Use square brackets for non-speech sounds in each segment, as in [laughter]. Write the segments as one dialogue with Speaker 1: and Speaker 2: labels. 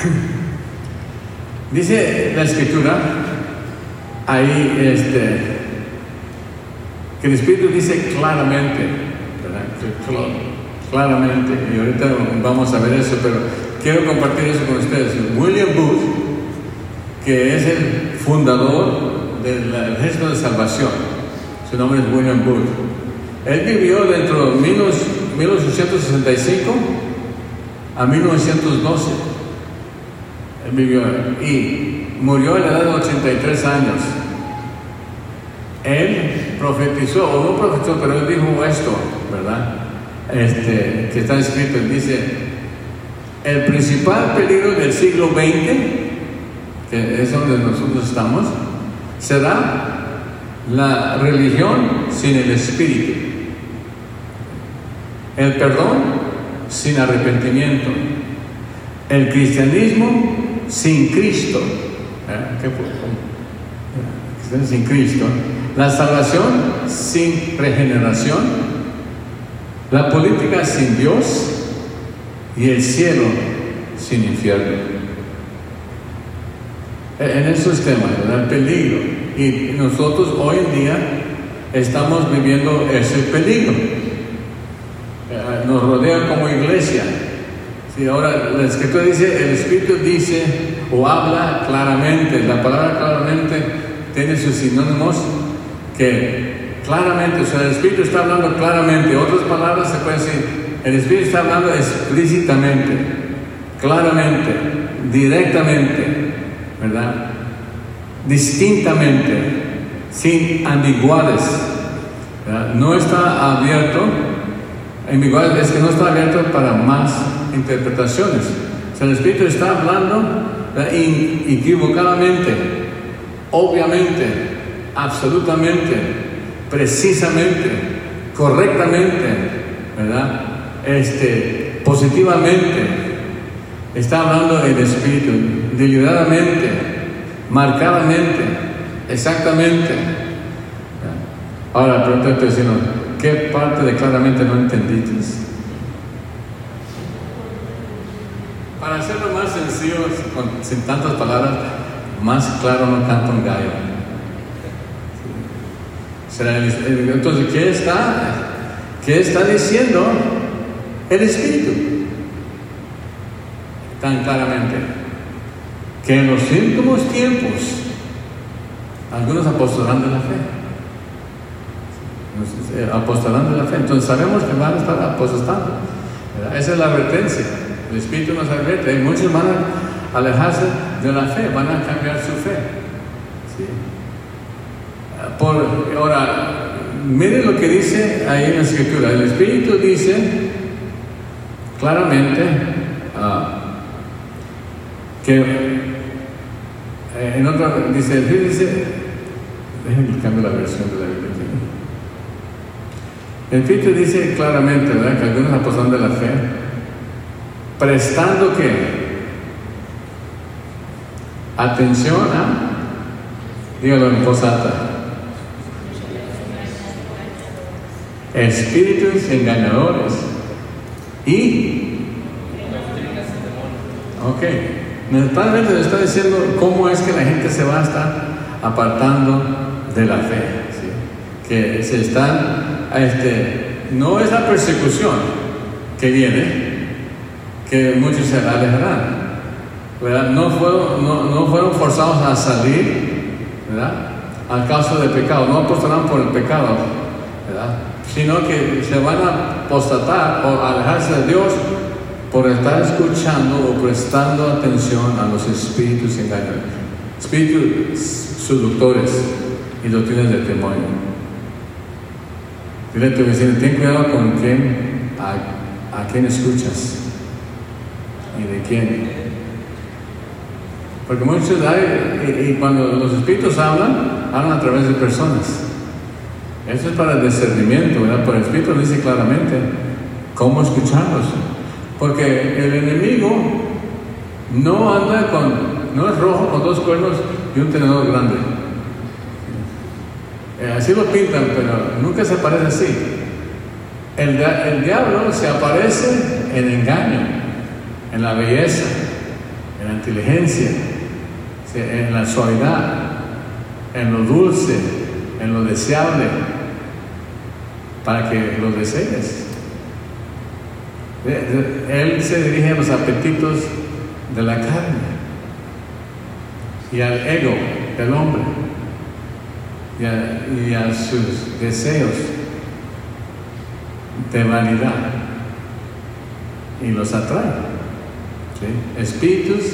Speaker 1: [coughs] Dice la escritura, ahí este, que el Espíritu dice claramente, ¿verdad? claramente, y ahorita vamos a ver eso, pero quiero compartir eso con ustedes. William Booth, que es el fundador del Ejército de Salvación, su nombre es William Booth. Él vivió dentro de 1865 a 1912. Vivió y murió a la edad de 83 años. Él profetizó, o no profetizó, pero él dijo esto, ¿verdad? Este, que está escrito, él dice, el principal peligro del siglo XX, que es donde nosotros estamos, será la religión sin el espíritu, el perdón sin arrepentimiento, el cristianismo sin Cristo, ¿eh? sin Cristo, la salvación sin regeneración, la política sin Dios y el cielo sin infierno. En esos temas, ¿verdad? El peligro. Y nosotros hoy en día estamos viviendo ese peligro. Eh, nos rodea como iglesia. Sí, ahora la escritura dice, el Espíritu dice o habla claramente. La palabra claramente tiene sus sinónimos que claramente, o sea, el Espíritu está hablando claramente. Otras palabras se puede decir, el Espíritu está hablando explícitamente, claramente, directamente, ¿verdad? Distintamente, sin ambigüedades. No está abierto, ambigüedades es que no está abierto para más interpretaciones. O sea, el Espíritu está hablando equivocadamente, obviamente, absolutamente, precisamente, correctamente, ¿verdad? Este, positivamente. Está hablando el Espíritu, deliberadamente, marcadamente, exactamente. Ahora, pregunta vecino, ¿qué parte de claramente no entendiste? Para hacerlo más sencillo, sin tantas palabras, más claro no canta un gallo. Entonces, ¿qué está, ¿qué está diciendo el Espíritu? Tan claramente. Que en los últimos tiempos algunos apostolarán de la fe. Eh, apostolarán de la fe. Entonces sabemos que van a estar apostando. Esa es la advertencia. El Espíritu nos advierte. Muchos van a alejarse de la fe, van a cambiar su fe. ¿Sí? Por, ahora, miren lo que dice ahí en la escritura. El Espíritu dice claramente ah, que eh, en otra, dice, dice, déjenme cambiar la versión de la Biblia. El Espíritu dice claramente, ¿verdad? Que algunos apostaron de la fe, prestando que atención a, dígalo en voz alta, espíritus engañadores y ok. Naturalmente le está diciendo cómo es que la gente se va a estar apartando de la fe que se están este, no es la persecución que viene que muchos se alejarán No, fueron, forzados a salir ¿verdad? al caso del pecado no apostarán por el pecado sino que se van a apostatar o alejarse de Dios por estar escuchando o prestando atención a los espíritus engañadores, espíritus seductores y doctrinas de temor. Dile a tu vecino, ten cuidado con quién, a, a quién escuchas y de quién. Porque muchos hay, y cuando los espíritus hablan, hablan a través de personas. Eso es para el discernimiento, ¿verdad? Por el Espíritu dice claramente cómo escucharlos. Porque el enemigo no anda con, no es rojo con dos cuernos y un tenedor grande. Eh, así lo pintan, pero nunca se aparece así. El, el diablo se aparece en engaño, en la belleza, la inteligencia, en la suavidad, en lo dulce, en lo deseable, para que lo desees. Él se dirige a los apetitos de la carne y al ego del hombre y a, sus deseos de vanidad y los atrae. Espíritus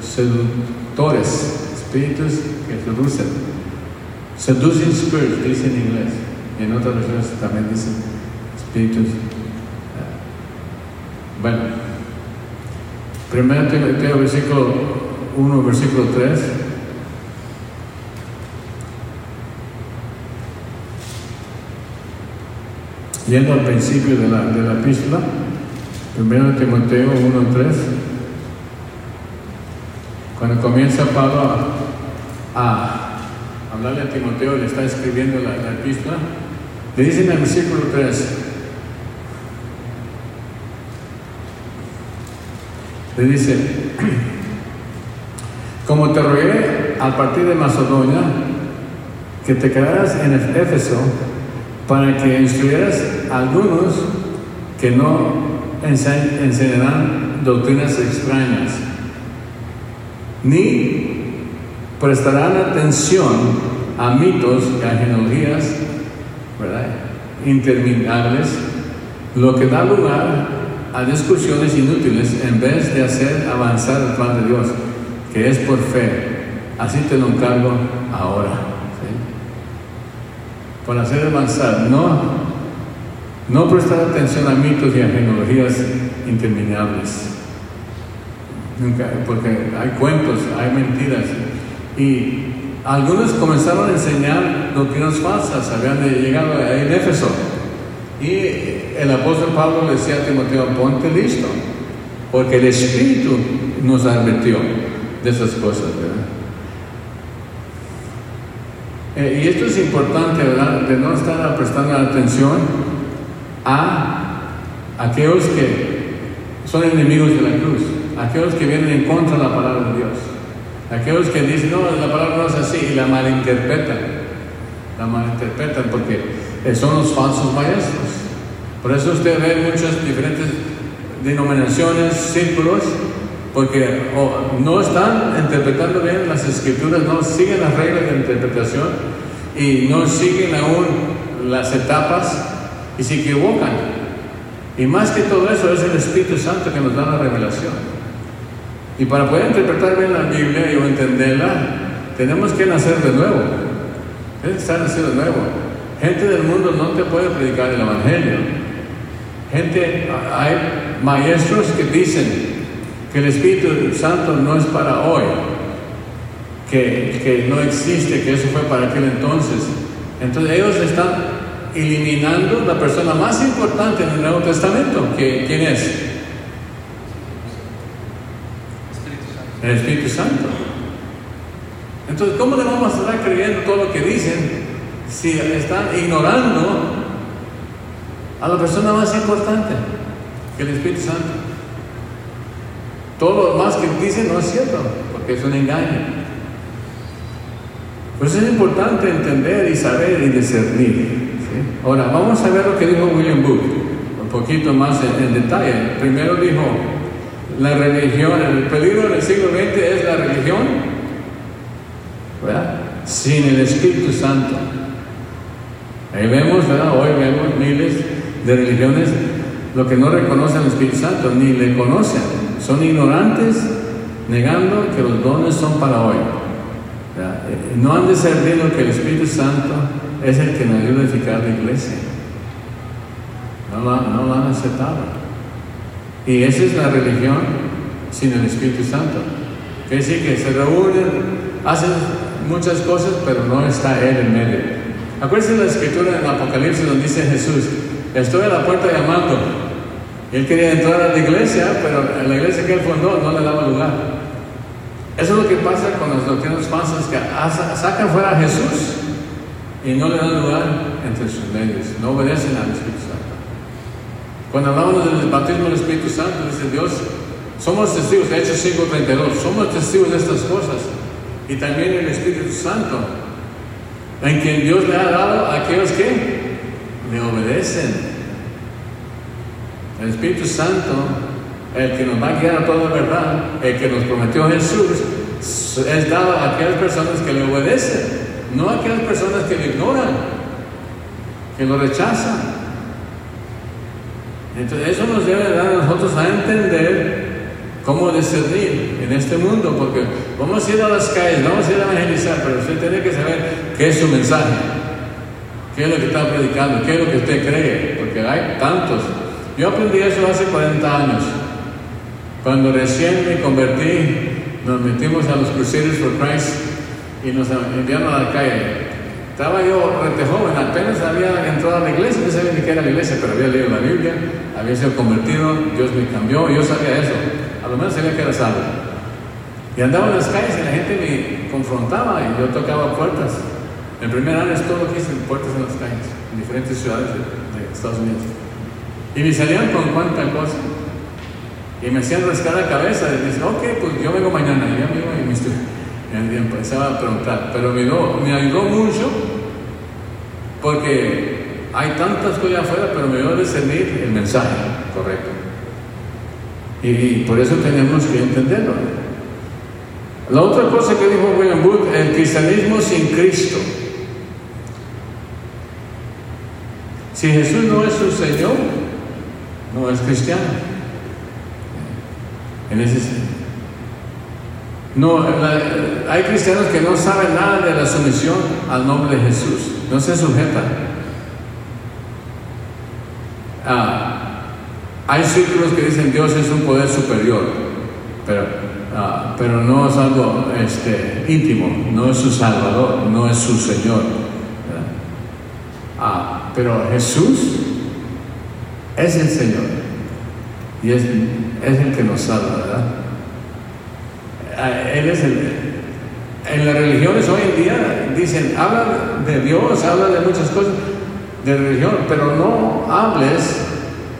Speaker 1: seductores, espíritus que seducen. Seducing spirits, dice en inglés. En otras versiones también dice espíritus. Bueno, primero Timoteo, versículo 1, versículo 3. Yendo al principio de la, de la epístola, primero Timoteo 1, 3. Cuando comienza Pablo a, hablarle a Timoteo, le está escribiendo la, la epístola, le dice en el versículo 3, le dice, [clears throat] como te rogué al partir de Macedonia, que te quedaras en Éfeso para que instruyeras a algunos que no enseñarán doctrinas extrañas, ni prestarán atención a mitos y a genealogías interminables, lo que da lugar a discusiones inútiles en vez de hacer avanzar el plan de Dios, que es por fe. Así te lo encargo ahora. Por hacer avanzar, no, no prestar atención a mitos y a genealogías interminables. Porque hay cuentos, hay mentiras. Y algunos comenzaron a enseñar doctrinas falsas, habían llegado a Éfeso. Y el apóstol Pablo decía a Timoteo, ponte listo, porque el Espíritu nos advirtió de esas cosas, ¿verdad? Eh, y esto es importante, ¿verdad? De no estar prestando atención a aquellos que son enemigos de la cruz, aquellos que vienen en contra de la palabra de Dios. Aquellos que dicen, no, la palabra no es así y la malinterpretan. La malinterpretan porque son los falsos maestros. Por eso usted ve muchas diferentes denominaciones, círculos, porque no están interpretando bien las escrituras, no siguen las reglas de interpretación y no siguen aún las etapas y se equivocan. Y más que todo eso es el Espíritu Santo que nos da la revelación. Y para poder interpretar bien la Biblia y entenderla, tenemos que nacer de nuevo. Es estar nacido de nuevo. Gente del mundo no te puede predicar el Evangelio. Gente, hay maestros que dicen que el Espíritu Santo no es para hoy, que, que no existe, que eso fue para aquel entonces. Entonces ellos están eliminando la persona más importante en el Nuevo Testamento, ¿quién es? el Espíritu Santo. Entonces, ¿cómo le vamos a estar creyendo todo lo que dicen si están ignorando a la persona más importante que el Espíritu Santo? Todo lo más que dicen no es cierto, porque es un engaño. Pues es importante entender y saber y discernir. Ahora, vamos a ver lo que dijo William Booth, un poquito más en detalle. Primero dijo, la religión, el peligro del siglo XX es la religión. Sin el Espíritu Santo. Ahí vemos. Hoy vemos miles de religiones lo que no reconocen al Espíritu Santo, ni le conocen. Son ignorantes, negando que los dones son para hoy. Eh, no han discernido que el Espíritu Santo es el que nos ayuda a edificar la iglesia. No no lo han aceptado. Y esa es la religión sin el Espíritu Santo. Quiere decir que se reúnen, hacen muchas cosas, pero no está Él en medio. Acuérdense la escritura en Apocalipsis donde dice Jesús, estoy a la puerta llamando. Él quería entrar a la iglesia, pero la iglesia que él fundó no le daba lugar. Eso es lo que pasa con los doctrinas falsas que sacan fuera a Jesús y no le dan lugar entre sus medios, no obedecen al Espíritu Santo. Cuando hablamos del bautismo del Espíritu Santo, dice Dios Somos testigos, de Hechos 5.32, somos testigos de estas cosas. Y también el Espíritu Santo, en quien Dios le ha dado a aquellos que le obedecen. El Espíritu Santo, el que nos va a guiar a toda verdad, el que nos prometió Jesús, es dado a aquellas personas que le obedecen, no a aquellas personas que le ignoran, que lo rechazan. Entonces eso nos debe dar a nosotros a entender cómo discernir en este mundo, porque vamos a ir a las calles, vamos a ir a evangelizar, pero usted tiene que saber qué es su mensaje, qué es lo que está predicando, qué es lo que usted cree, porque hay tantos. Yo aprendí eso hace 40 años, cuando recién me convertí, nos metimos a los Crusaders for Christ y nos enviaron a la calle. Estaba yo rete joven, apenas había entrado a la iglesia, no sabía ni qué era la iglesia, pero había leído la Biblia, había sido convertido, Dios me cambió, yo sabía eso, a lo menos sabía que era salvo. Y andaba en las calles y la gente me confrontaba y yo tocaba puertas. El primer año es todo lo que hice, puertas en las calles, en diferentes ciudades de, de Estados Unidos. Y me salían con cuánta cosa. Y me hacían rascar la cabeza y dicen, ok, pues yo vengo mañana. Y yo me y me y empezaba a preguntar, pero me, me ayudó mucho porque hay tantas cosas afuera, pero me ayudó a discernir el mensaje correcto. Y, por eso tenemos que entenderlo. La otra cosa que dijo William Booth, el cristianismo sin Cristo. Si Jesús no es su Señor, no es cristiano. En ese sentido. No, hay cristianos que no saben nada de la sumisión al nombre de Jesús, no se sujetan. Ah, hay círculos que dicen Dios es un poder superior, pero, ah, pero no es algo este, íntimo, no es su Salvador, no es su Señor. Ah, pero Jesús es el Señor y es, es el que nos salva, ¿verdad? Él es el, en las religiones hoy en día dicen, habla de Dios, habla de muchas cosas de religión, pero no hables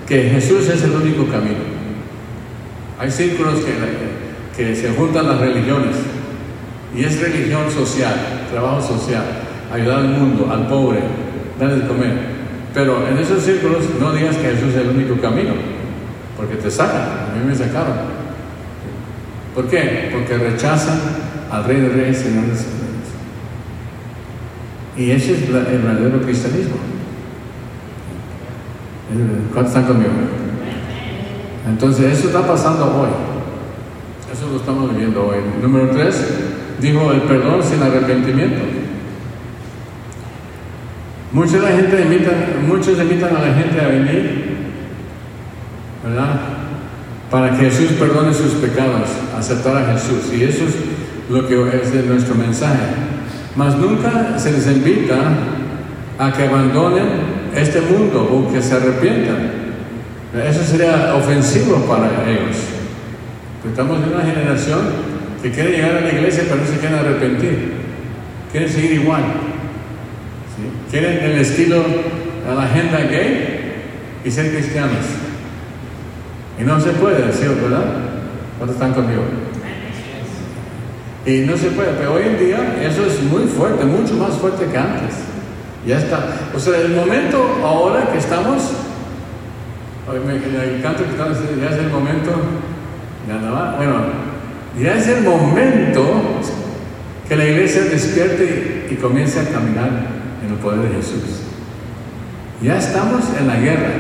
Speaker 1: que Jesús es el único camino. Hay círculos que, que se juntan las religiones y es religión social, trabajo social, ayudar al mundo, al pobre, darle de comer. Pero en esos círculos no digas que Jesús es el único camino, porque te sacan, a mí me sacaron. ¿Por qué? Porque rechazan al Rey de Reyes, Señor de Señores. Y ese es el verdadero cristianismo. ¿Cuántos están conmigo? Entonces, eso está pasando hoy. Eso lo estamos viviendo hoy. Número tres, dijo el perdón sin arrepentimiento. Mucha la gente invitan, muchos invitan a la gente a venir, ¿verdad? para que Jesús perdone sus pecados, aceptar a Jesús. Y eso es lo que es nuestro mensaje. Mas nunca se les invita a que abandonen este mundo o que se arrepientan. Eso sería ofensivo para ellos. Estamos en una generación que quiere llegar a la iglesia pero no se quieren arrepentir. Quieren seguir igual. Quieren el estilo, a la agenda gay y ser cristianos. Y no se puede, ¿sí, verdad? ¿Cuántos están conmigo? Y no se puede, pero hoy en día eso es muy fuerte, mucho más fuerte que antes. Ya está. O sea, el momento ahora que estamos, el canto que diciendo, ya es el momento, ya no bueno, ya es el momento que la iglesia despierte y comience a caminar el poder de Jesús. Ya estamos en la guerra.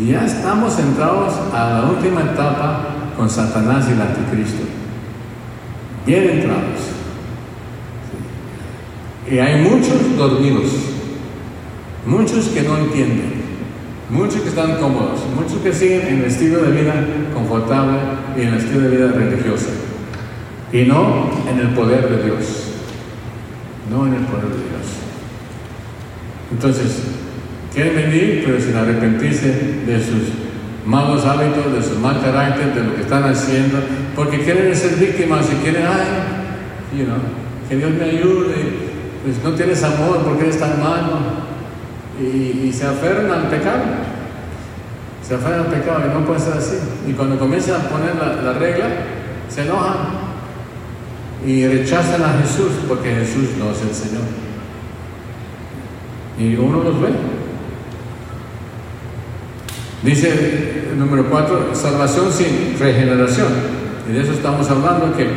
Speaker 1: Ya estamos centrados a la última etapa con Satanás y el anticristo. Bien entrados. Y hay muchos dormidos, muchos que no entienden, muchos que están cómodos, muchos que siguen en el estilo de vida confortable y en el estilo de vida religioso. Y no en el poder de Dios. No en el poder de Dios. Entonces, Quieren venir, pero sin arrepentirse de sus malos hábitos, de su mal carácter, de lo que están haciendo, porque quieren ser víctimas y quieren, ay, you know, que Dios me ayude, pues no tienes amor porque eres tan malo, y, se aferran al pecado. Se aferran al pecado y no puede ser así. Y cuando comienzan a poner la, la regla, se enojan y rechazan a Jesús porque Jesús no es el Señor. Y uno los ve. Dice número 4, salvación sin regeneración. Y de eso estamos hablando, que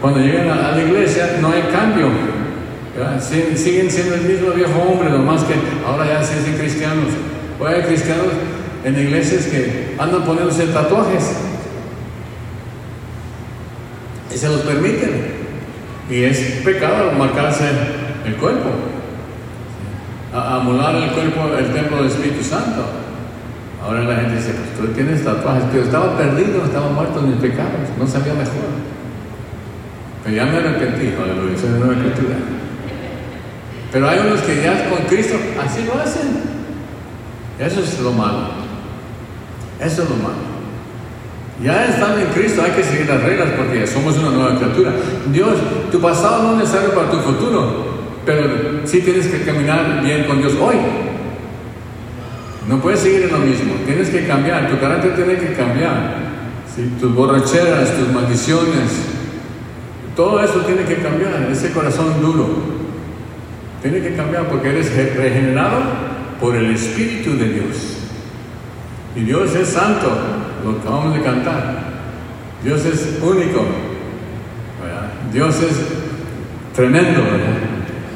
Speaker 1: cuando llegan a, la iglesia no hay cambio. Siguen siendo el mismo viejo hombre, nomás que ahora ya se dicen cristianos. Hoy hay cristianos en iglesias que andan poniéndose tatuajes. Y se los permiten. Y es pecado marcarse el cuerpo. Amular el cuerpo, el templo del Espíritu Santo. Ahora la gente dice, pues tú tienes tatuajes, pero estaba perdido, estaba muerto en mis pecados, no sabía mejor. Pero ya me arrepentí, aleluya, soy de nueva criatura. Pero hay unos que ya con Cristo así lo hacen. Eso es lo malo. Eso es lo malo. Ya estando en Cristo hay que seguir las reglas porque somos una nueva criatura. Dios, tu pasado no es necesario para tu futuro, pero sí tienes que caminar bien con Dios hoy. No puedes seguir en lo mismo, tienes que cambiar, tu carácter tiene que cambiar. Tus borracheras, tus maldiciones, todo eso tiene que cambiar, ese corazón duro. Tiene que cambiar porque eres regenerado por el Espíritu de Dios. Y Dios es santo, lo acabamos de cantar. Dios es único. Dios es tremendo.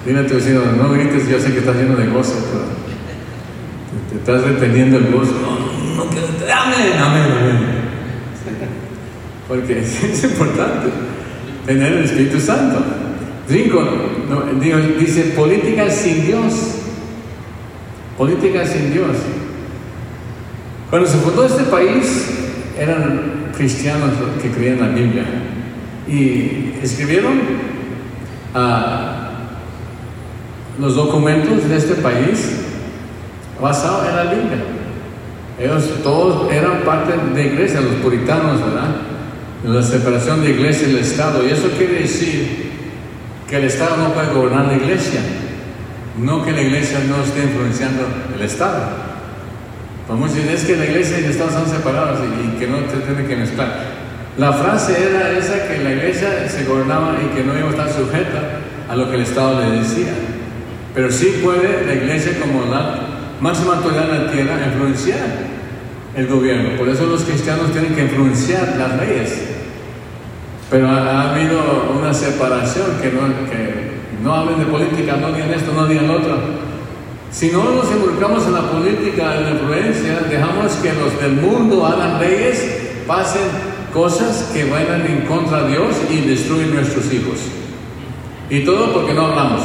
Speaker 1: Dile a tu vecino, no grites, yo sé que estás lleno de gozo, pero te, estás reteniendo el gozo. No, no quiero. Amén, amén, amén. Porque [laughs] es importante tener el Espíritu Santo. Cinco, dice política sin Dios. Política sin Dios. Cuando se fundó este país, eran cristianos que creían la Biblia y escribieron ah, los documentos de este país basados en la Biblia. Ellos todos eran parte de iglesia, los puritanos, ¿verdad? la separación de iglesia y el Estado. Y eso quiere decir que el Estado no puede gobernar la iglesia, no que la iglesia no esté influenciando el Estado. Vamos a decir, es que la iglesia y el Estado están separados y, que no se tiene que mezclar. La frase era esa que la iglesia se gobernaba y que no iba a estar sujeta a lo que el Estado le decía. Pero sí puede la iglesia como la máxima autoridad en la tierra influenciar el gobierno. Por eso los cristianos tienen que influenciar las leyes. Pero ha, habido una separación que no, que no hablen de política, no digan esto, no digan lo otro. Si no nos involucramos en la política, en la influencia, dejamos que los del mundo hagan leyes, pasen cosas que vayan en contra de Dios y destruyen nuestros hijos. Y todo porque no hablamos.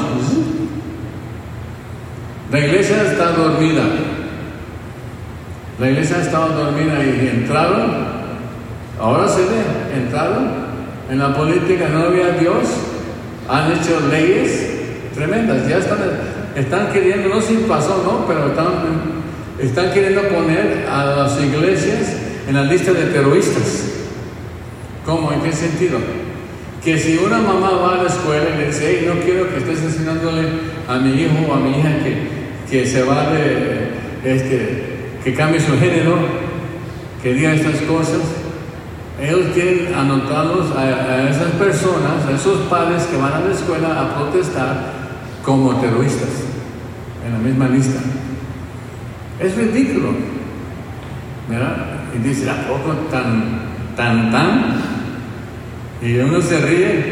Speaker 1: La iglesia está dormida. La iglesia ha estado dormida y entraron, ahora se ve, entraron en la política, no había Dios, han hecho leyes tremendas, ya están están queriendo, no sé si pasó, ¿no? Pero están, están queriendo poner a las iglesias en la lista de terroristas. ¿Cómo? ¿En qué sentido? Que si una mamá va a la escuela y le dice, hey, no quiero que estés enseñándole a mi hijo o a mi hija que, que se va de, este, que cambie su género, que diga estas cosas, ellos quieren anotarlos a, esas personas, a esos padres que van a la escuela a protestar como terroristas en la misma lista. Es ridículo. ¿Verdad? Y dice, ¿a poco tan, tan, tan? Y uno se ríe,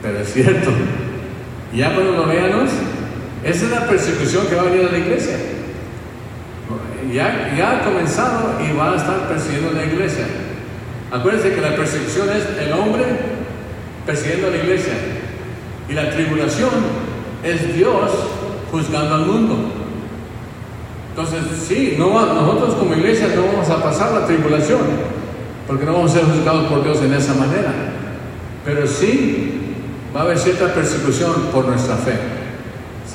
Speaker 1: pero es cierto. Ya cuando lo veamos, esa es la persecución que va a venir a la iglesia. Ya, ha comenzado y va a estar persiguiendo la iglesia. Acuérdense que la persecución es el hombre persiguiendo a la iglesia. Y la tribulación es Dios juzgando al mundo. Entonces, sí, no, nosotros como iglesia no vamos a pasar la tribulación, porque no vamos a ser juzgados por Dios en esa manera. Pero sí va a haber cierta persecución por nuestra fe.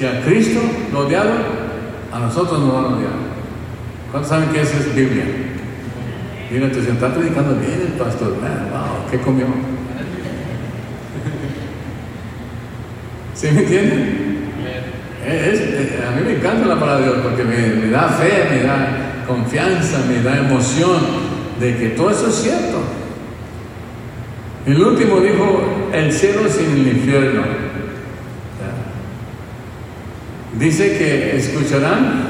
Speaker 1: Si a Cristo lo odiaron, a nosotros nos van a odiar. ¿Cuántos saben que esa es Biblia? Mira, te está predicando bien el pastor. Wow, ¿qué comió? [laughs] ¿Sí me entienden? a mí me encanta la palabra de Dios porque me, da fe, me da confianza, me da emoción de que todo eso es cierto. El último dijo, el cielo sin el infierno. Dice que escucharán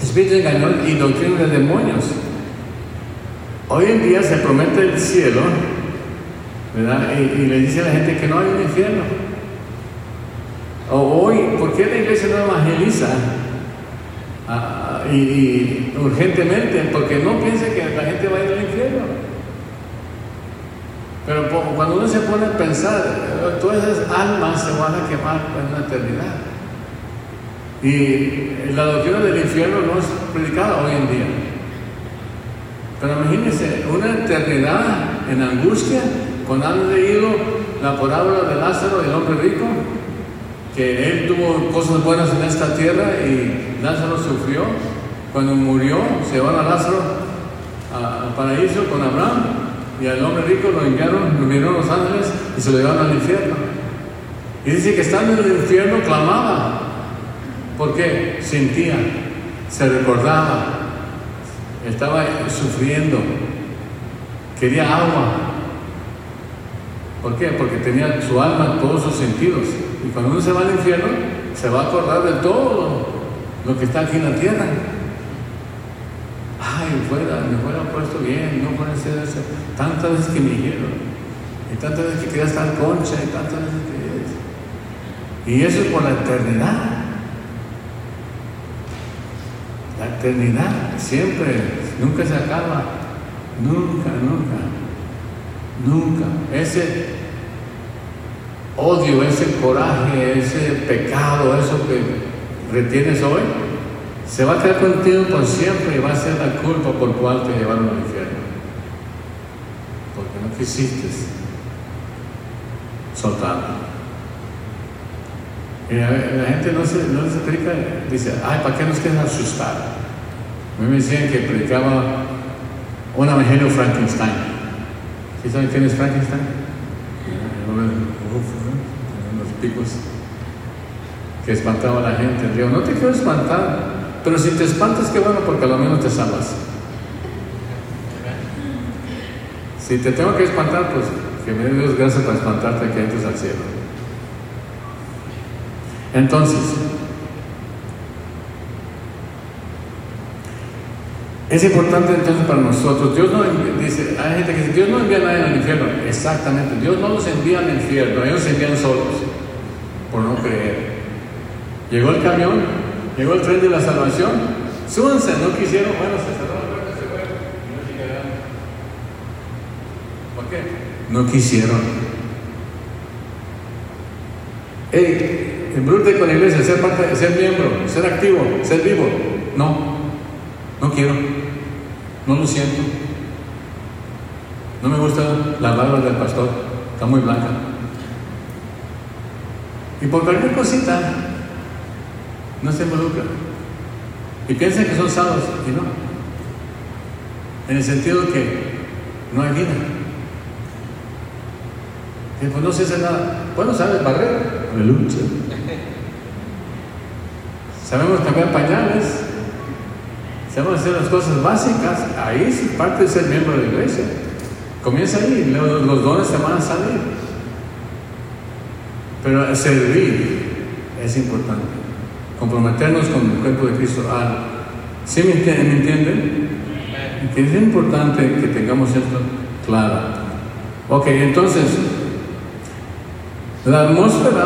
Speaker 1: espíritu engañador y doctrina de demonios. Hoy en día se promete el cielo, ¿verdad? Y, le dice a la gente que no hay un infierno. O hoy, ¿por qué la iglesia no evangeliza? Ah, y, urgentemente, porque no piensa que la gente va a ir al infierno. Pero cuando uno se pone a pensar, todas esas almas se van a quemar en la eternidad. Y la doctrina del infierno no es predicada hoy en día. Pero imagínense, una eternidad en angustia, cuando han leído la parábola de Lázaro, el hombre rico, que él tuvo cosas buenas en esta tierra y Lázaro sufrió. Cuando murió, se llevaron a Lázaro al paraíso con Abraham y al hombre rico lo enviaron, lo enviaron los ángeles y se lo llevaron al infierno. Y dice que estando en el infierno clamaba. ¿Por qué? Sentía, se recordaba, estaba sufriendo, quería agua. ¿Por qué? Porque tenía su alma, todos sus sentidos. Y cuando uno se va al infierno, se va a acordar de todo lo que está aquí en la tierra. Ay, fuera, me fuera puesto bien, no puede ser eso. Tantas veces que me dijeron, y tantas veces que quería estar concha, y tantas veces que. Y eso es por la eternidad. La eternidad siempre, nunca se acaba, nunca, nunca, nunca. Ese odio, ese coraje, ese pecado, eso que retienes hoy, se va a quedar contigo por siempre y va a ser la culpa por cual te llevaron al infierno. Porque no quisiste soltarlo. Y la, gente no se, no se predica, dice, ay, ¿para qué nos quieren asustar? A mí me decían que predicaba un evangelio Frankenstein. ¿Sí saben quién es Frankenstein? los picos que espantaba a la gente. Digo, no te quiero espantar, pero si te espantas, qué bueno, porque a lo menos te salvas. Si te tengo que espantar, pues que me dé Dios gracias para espantarte que entres al cielo. Entonces, es importante entonces para nosotros, Dios no dice, hay gente que dice, Dios no envía a nadie al infierno. Exactamente, Dios no los envía al infierno, ellos se envían solos, por no creer. Llegó el camión, llegó el tren de la salvación, súbanse, no quisieron, bueno, se cerró la puerta, se fue, no llegaron. ¿Por qué? No quisieron. Hey, Embrújate con la iglesia, ser parte, ser miembro, ser activo, ser vivo. No, no quiero, no lo siento. No me gusta la barba del pastor, está muy blanca. Y por cualquier cosita, no se involucra. Y piensan que son salvos, y no. En el sentido que no hay vida. Y pues no se hace nada. Bueno, sabes barrer, lucha. Sabemos cambiar pañales, sabemos hacer las cosas básicas, ahí es parte de ser miembro de la iglesia. Comienza ahí, los, dones se van a salir. Pero servir es importante. Comprometernos con el cuerpo de Cristo. Ah, ¿Sí me, entienden? Que es importante que tengamos esto claro. Ok, entonces, la atmósfera,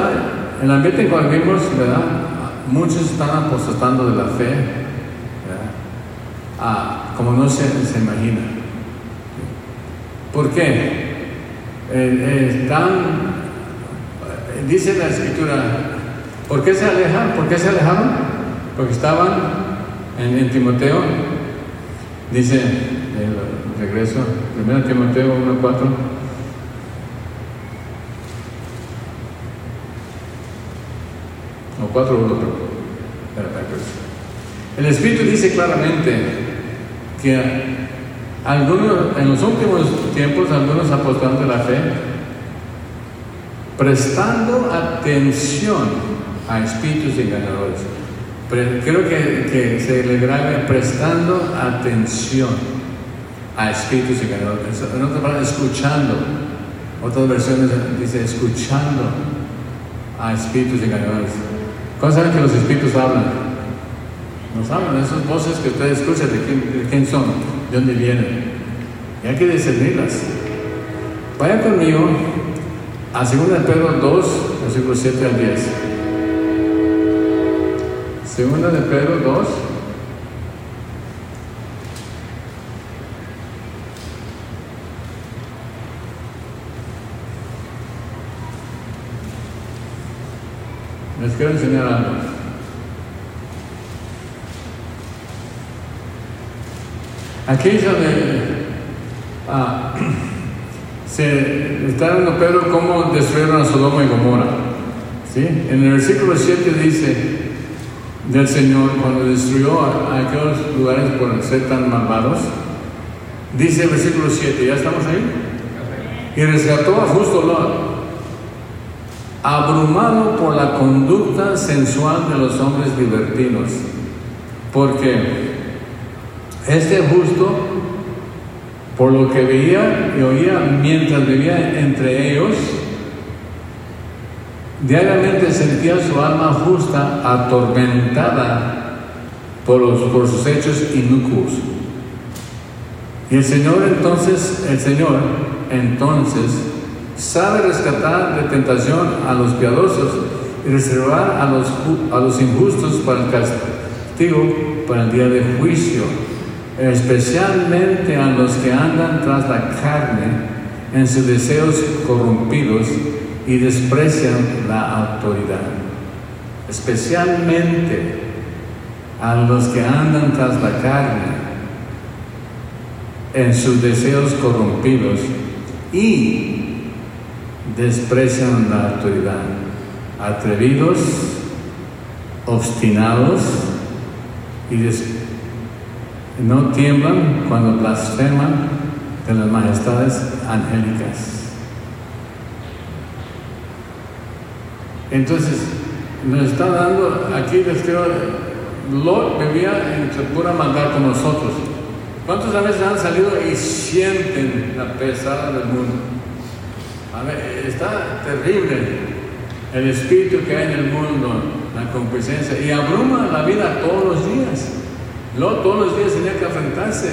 Speaker 1: el ambiente en cual vivimos, ¿verdad? Muchos están apostatando de la fe, como no se, se imagina. ¿Por qué? Eh, eh, dice la escritura, ¿por qué se alejan? ¿Por qué se alejaron? Porque estaban en, Timoteo, dice el regreso, 1 Timoteo 1.4. o cuatro o otro. El Espíritu dice claramente que en los últimos tiempos, algunos apóstoles de la fe, prestando atención a espíritus engañadores. Quiero que, que se le grabe prestando atención a espíritus engañadores. En otras palabras, escuchando. Otras versiones dice escuchando a espíritus engañadores. ¿Cómo saben que los espíritus hablan? Nos hablan, esas voces que ustedes escuchan, ¿de quién, de quién son? ¿De dónde vienen? Y hay que discernirlas. Vaya conmigo a 2 Pedro 2, versículos 7 al 10. Segunda de Pedro 2. Les quiero enseñar algo. Aquí es donde ah, [clears throat] se está dando Pedro cómo destruyeron a Sodoma y Gomorra. ¿sí? En el versículo 7 dice del Señor cuando destruyó a, aquellos lugares por ser tan malvados. Dice el versículo 7, ¿ya estamos ahí? Y rescató a justo Lot, abrumado por la conducta sensual de los hombres libertinos. Porque este justo, por lo que veía y oía mientras vivía entre ellos, diariamente sentía su alma justa atormentada por, los, por sus hechos inicuos. Y el Señor entonces, el Señor entonces sabe rescatar de tentación a los piadosos y reservar a los, a los injustos para el castigo, para el día de juicio, especialmente a los que andan tras la carne en sus deseos corrompidos y desprecian la autoridad, especialmente a los que andan tras la carne en sus deseos corrompidos y desprecian la autoridad, atrevidos, obstinados y no tiemblan cuando blasfeman de las majestades angélicas. Entonces, nos está dando, aquí les quiero, Lot vivía en pura maldad con nosotros. ¿Cuántas veces han salido y sienten la pesada del mundo? Está terrible el espíritu que hay en el mundo, la complacencia, y abruma la vida todos los días. Lot todos los días tenía que enfrentarse.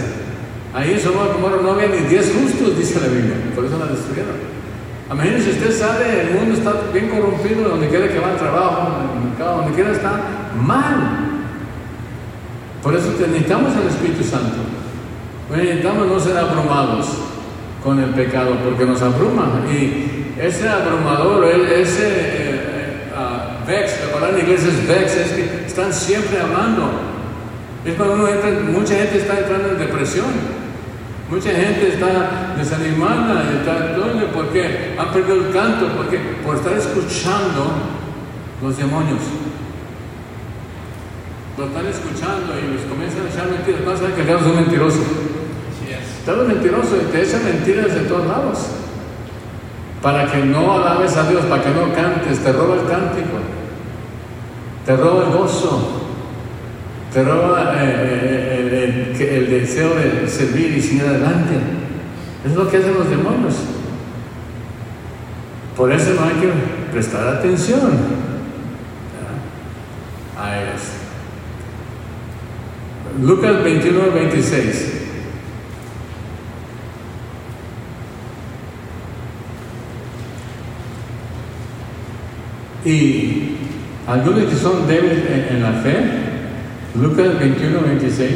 Speaker 1: Ahí en Sodoma no había ni 10 justos, dice la Biblia, por eso la destruyeron. Imagínense, usted sabe, el mundo está bien corrompido, donde quiera que va al trabajo, el mercado, donde quiera está mal. Por eso necesitamos el Espíritu Santo. Necesitamos no ser abrumados con el pecado, porque nos abruma. Y ese abrumador, ese eh, uh, vex, la palabra en inglés es vex, es que están siempre amando. Es cuando uno entra, mucha gente está entrando en depresión. Mucha gente está desanimada está porque han perdido el canto, porque por estar escuchando los demonios. Lo están escuchando y les comienzan a echar mentiras. Saben que es un mentiroso. Está mentiroso y te echa mentiras de todos lados. Para que no alabes a Dios, para que no cantes, te roba el cántico, te roba el gozo, te roba eh, eh, el, el, deseo de servir y seguir adelante. Es lo que hacen los demonios. Por eso no hay que prestar atención a ellos. Lucas 21, 26. Y algunos que son débiles en la fe, Lucas 21, 26.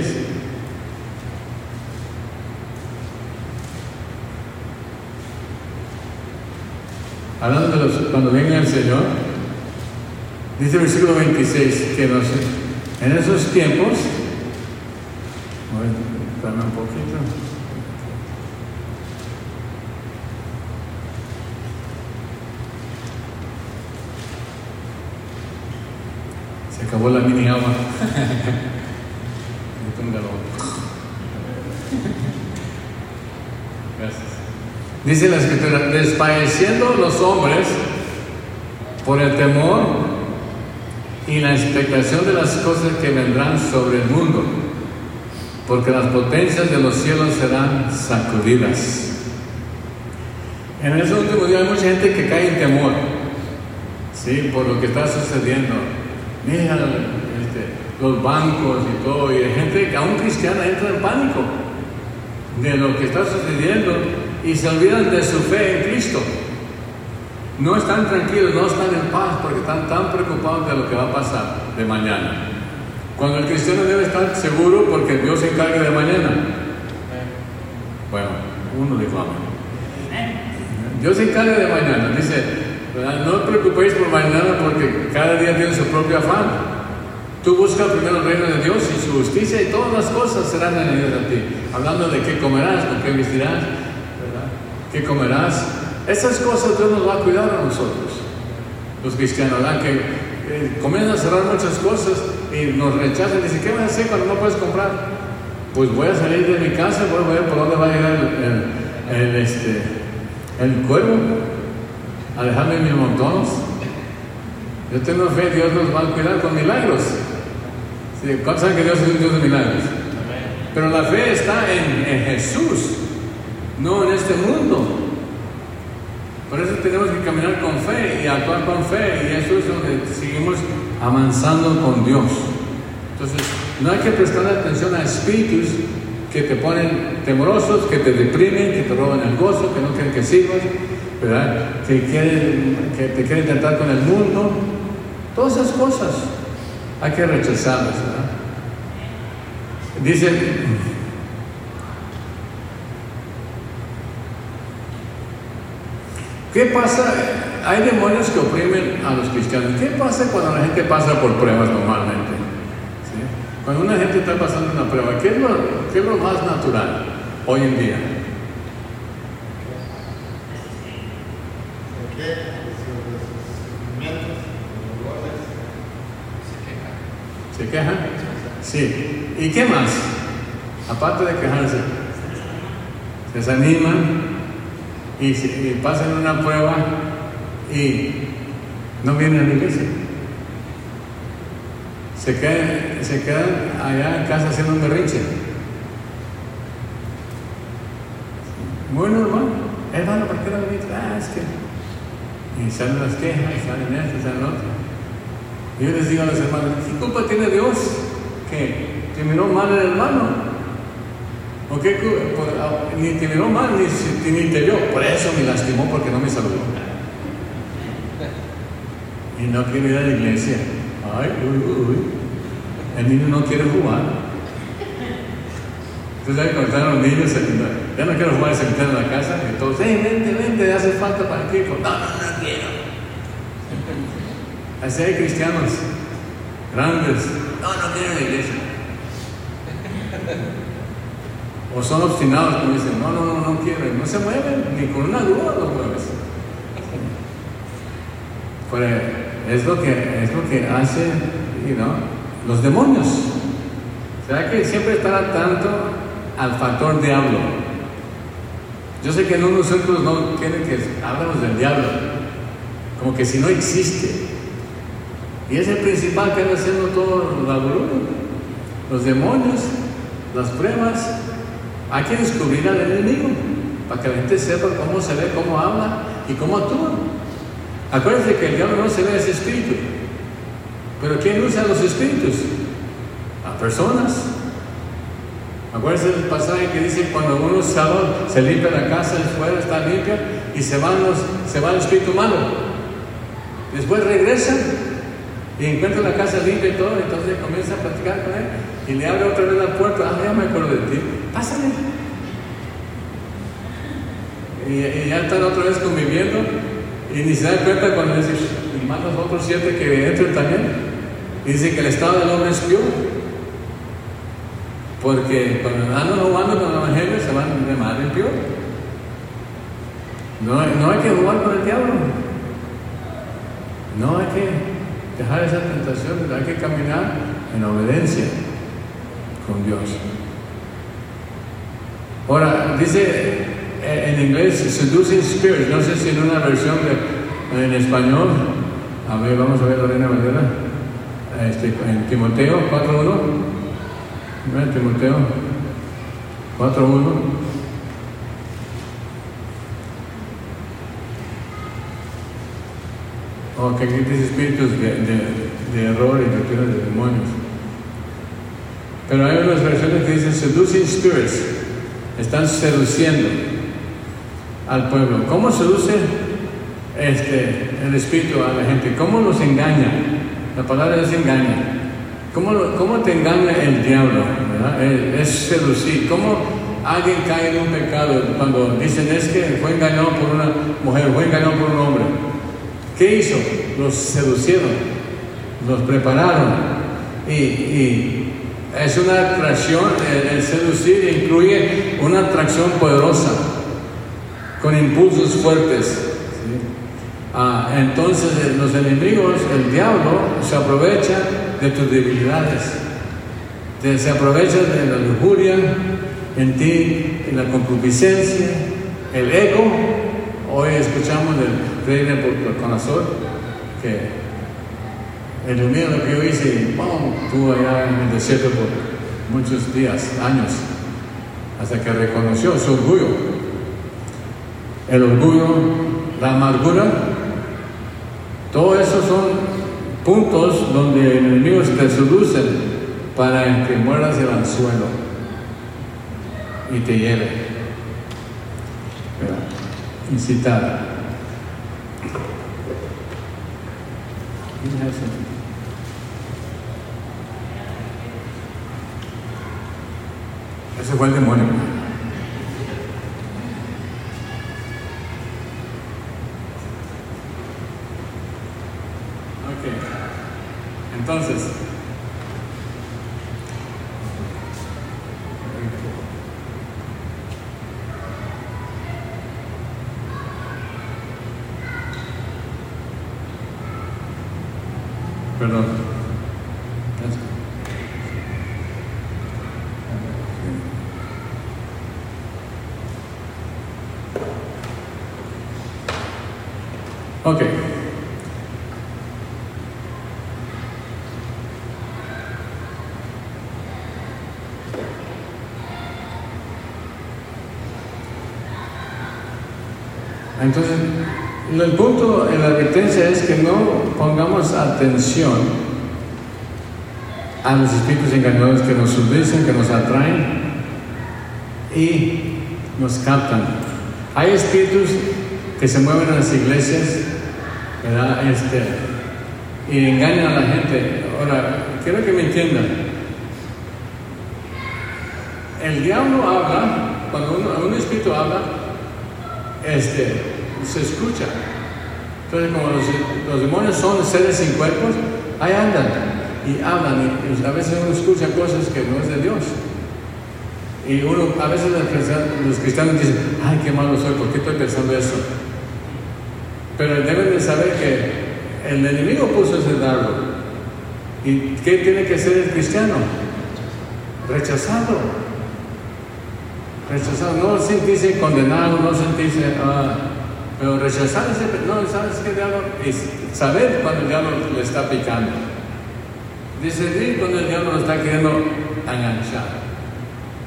Speaker 1: Hablando de los, cuando venga el Señor, dice el versículo 26 que nos, en esos tiempos, ver, un poquito. La mini agua. [laughs] Gracias. Dice la escritura, desfalleciendo los hombres por el temor y la expectación de las cosas que vendrán sobre el mundo, porque las potencias de los cielos serán sacudidas. En ese último día hay mucha gente que cae en temor, ¿sí? Por lo que está sucediendo. Mira, este, los bancos y todo, y hay gente que aún cristiana entra en pánico de lo que está sucediendo y se olvidan de su fe en Cristo. No están tranquilos, no están en paz porque están tan preocupados de lo que va a pasar de mañana. Cuando el cristiano debe estar seguro porque Dios se encarga de mañana. Bueno, uno dijo amén. Dios se encarga de mañana. Dice, no os preocupéis por mañana porque cada día tiene su propio afán. Tú buscas primero el reino de Dios y su justicia y todas las cosas serán añadidas a ti. Hablando de qué comerás, con qué vestirás. ¿Qué comerás? Esas cosas Dios nos va a cuidar a nosotros, los cristianos, ¿verdad? Que eh, comienzan a cerrar muchas cosas y nos rechazan dicen, ¿qué vas a hacer cuando no puedes comprar? Pues voy a salir de mi casa, voy a ver por dónde va a llegar el, el, este, el cuervo, a dejarme mis montones. Yo tengo fe, Dios nos va a cuidar con milagros. Sí, ¿Cuántos saben que Dios es un Dios de milagros? Pero la fe está en, en Jesús, no en este mundo. Por eso tenemos que caminar con fe y actuar con fe, y eso es donde seguimos avanzando con Dios. Entonces, no hay que prestar atención a espíritus que te ponen temorosos, que te deprimen, que te roban el gozo, que no quieren que sirvas, Que, quieren, que te quieren tratar con el mundo. Todas esas cosas hay que rechazarlas, ¿verdad? Dice, ¿Qué pasa? Hay demonios que oprimen a los cristianos. ¿Qué pasa cuando la gente pasa por pruebas normalmente? Cuando una gente está pasando una prueba, ¿qué es, lo, ¿qué es lo más natural hoy en día? ¿Se quejan? ¿Y qué más? Aparte de quejarse, se desaniman y, pasan una prueba y no vienen a la iglesia. Se quedan, se quedan allá en casa haciendo un berrinche. Muy normal. Hermano, ¿por qué no viniste? Ah, es que. Y salen las quejas, salen esto, salen lo otro. Yo les digo a los hermanos, ¿qué culpa tiene Dios? Que terminó mal el hermano. ¿O qué ah, ni te miró mal ni, ni te vio. Por eso me lastimó porque no me saludó. Y no quiere ir a la iglesia. Ay, uy, uy. El niño no quiere jugar. Entonces ahí están los niños, ya no quiero jugar, se meten en la casa. Todos, hey, vente, vente, hace falta para equipo. No, no, no quiero. Así hay cristianos grandes. No, no quiero la iglesia. O son obstinados, como dicen, no, no, no, no quiero, no se mueven, ni con una grúa los mueves. Pero es lo que, es lo que hacen you know, los demonios. ¿Será que siempre estar atento al factor diablo? Yo sé que en unos centros no quieren que hablemos del diablo, como que si no existe. Y es el principal que anda haciendo todo la Los demonios, las pruebas, hay que descubrir al enemigo para que la gente sepa cómo se ve, cómo habla y cómo actúa. Acuérdense que el diablo no se ve ese espíritu. Pero ¿quién usa los espíritus? A personas. Acuérdense del pasaje que dice cuando uno va- se limpia la casa, de fuera está limpia y se, van los, va el espíritu malo. Después regresan y encuentra la casa limpia y todo, entonces comienza a platicar con él y le abre otra vez la puerta. Ah, ya me acuerdo de ti. Pásale. Y, ya están otra vez conviviendo y ni se da cuenta cuando dice, y más los otros siete que entran también. Y dice que el estado del hombre es peor. Porque cuando andan jugando con el evangelio se van de mal en peor. No, no hay que jugar con el diablo. No hay que dejar esa tentación, hay que caminar en obediencia con Dios. Ahora, dice eh, en inglés seducing spirits, no sé si en una versión de- en español, a ver, vamos a ver Lorena Valera. este, en Timoteo 4.1. ¿Ven Timoteo 4.1. O que aquí dice espíritus de, de, de error y doctrina de demonios. Pero hay unas versiones que dicen seducing spirits. Están seduciendo al pueblo. ¿Cómo seduce este, el espíritu a la gente? ¿Cómo los engaña? La palabra es engaña. ¿Cómo, cómo te engaña el diablo? ¿verdad? Es seducir. ¿Cómo alguien cae en un pecado cuando dicen es que fue engañado por una mujer, fue engañado por un hombre? ¿Qué hizo? Los seducieron, los prepararon. Y, es una atracción, el, seducir incluye una atracción poderosa, con impulsos fuertes. Ah, entonces eh, los enemigos, el diablo, se aprovecha de tus debilidades, se aprovecha de la lujuria en ti, en la concupiscencia, el ego. Hoy escuchamos del rey Nabucodonosor que elimina lo que yo hice ¡pum! estuvo allá en el desierto por muchos días, años, hasta que reconoció su orgullo. El orgullo, la amargura, todo eso son puntos donde el enemigo te seducen para que mueras el anzuelo y te lleve. ¿Verdad? Incitar. ¿Quién es ese? Fue el demonio. Ok. Entonces. Perdón. Ok. Entonces, el punto en la advertencia es que no pongamos atención a los espíritus engañadores que nos seducen, que nos atraen y nos captan. Hay espíritus que se mueven en las iglesias, ¿verdad? Este, y engañan a la gente. Ahora, quiero que me entiendan. El diablo habla, cuando un espíritu habla, este, se escucha. Entonces, como los, demonios son seres sin cuerpos, ahí andan y hablan y, y a veces uno escucha cosas que no es de Dios. Y uno, a veces los cristianos, dicen, ay, qué malo soy, ¿por qué estoy pensando eso? Pero deben de saber que el enemigo puso ese dardo. ¿Y qué tiene que hacer el cristiano? Rechazarlo. Rechazar, no sentirse condenado, no sentirse, ah, pero rechazar ese, no, ¿sabes qué diablo? Es saber cuando el diablo le está picando. Discernir cuando el diablo lo está queriendo enganchar.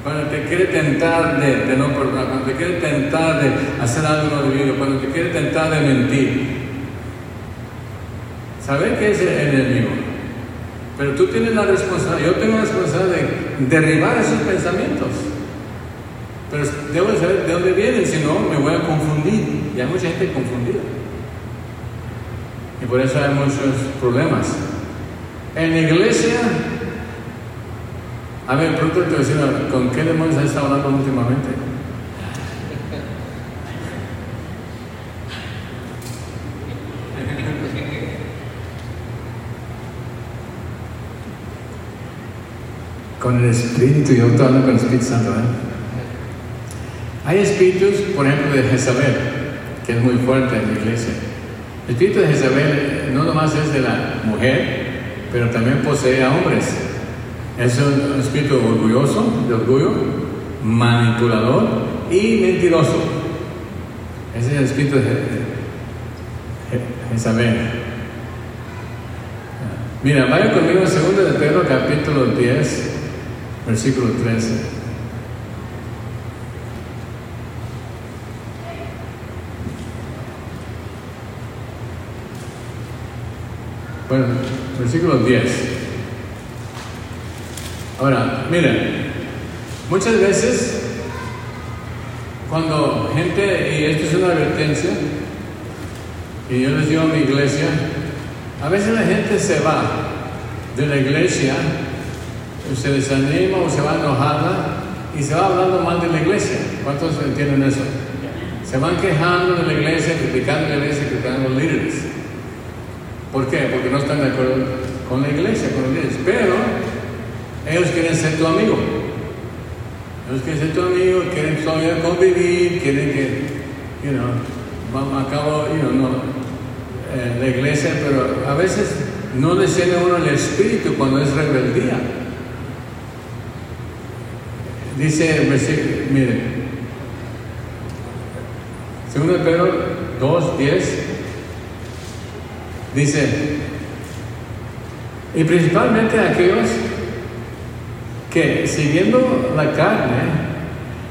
Speaker 1: Cuando te quiere tentar de, no perdonar, cuando te quiere tentar de hacer algo no debido, cuando te quiere tentar de mentir. Saber que es el enemigo. Pero tú tienes la responsabilidad, yo tengo la responsabilidad de derribar esos pensamientos. Pero debo de saber de dónde vienen, si no me voy a confundir. Y hay mucha gente confundida. Y por eso hay muchos problemas. En la iglesia, a ver, pronto te voy a decir, ¿con qué demonios has estado hablando últimamente? Con el Espíritu, yo estoy hablando con el Espíritu Santo, ¿eh? Hay espíritus, por ejemplo, de Jezabel, que es muy fuerte en la iglesia. El espíritu de Jezabel no nomás es de la mujer, pero también posee a hombres. Es un espíritu orgulloso, de orgullo, manipulador y mentiroso. Ese es el espíritu de Je- Je- Jezabel. Mira, vaya conmigo en 2 de Pedro capítulo 10, versículo 13. Bueno, versículo 10. Ahora, miren, muchas veces cuando gente, y esto es una advertencia, y yo les digo a mi iglesia, a veces la gente se va de la iglesia, se desanima o se va enojada y se va hablando mal de la iglesia. ¿Cuántos entienden eso? Se van quejando de la iglesia, criticando la iglesia, criticando a los líderes. ¿Por qué? Porque no están de acuerdo con la iglesia, con los líderes. Pero ellos quieren ser tu amigo. Ellos quieren ser tu amigo, quieren todavía convivir, quieren que, you know, vamos a you know, no, eh, la iglesia, pero a veces no desciende uno el espíritu cuando es rebeldía. Dice el versículo, miren, segundo Pedro 2, 10, dice, y principalmente aquellos que siguiendo la carne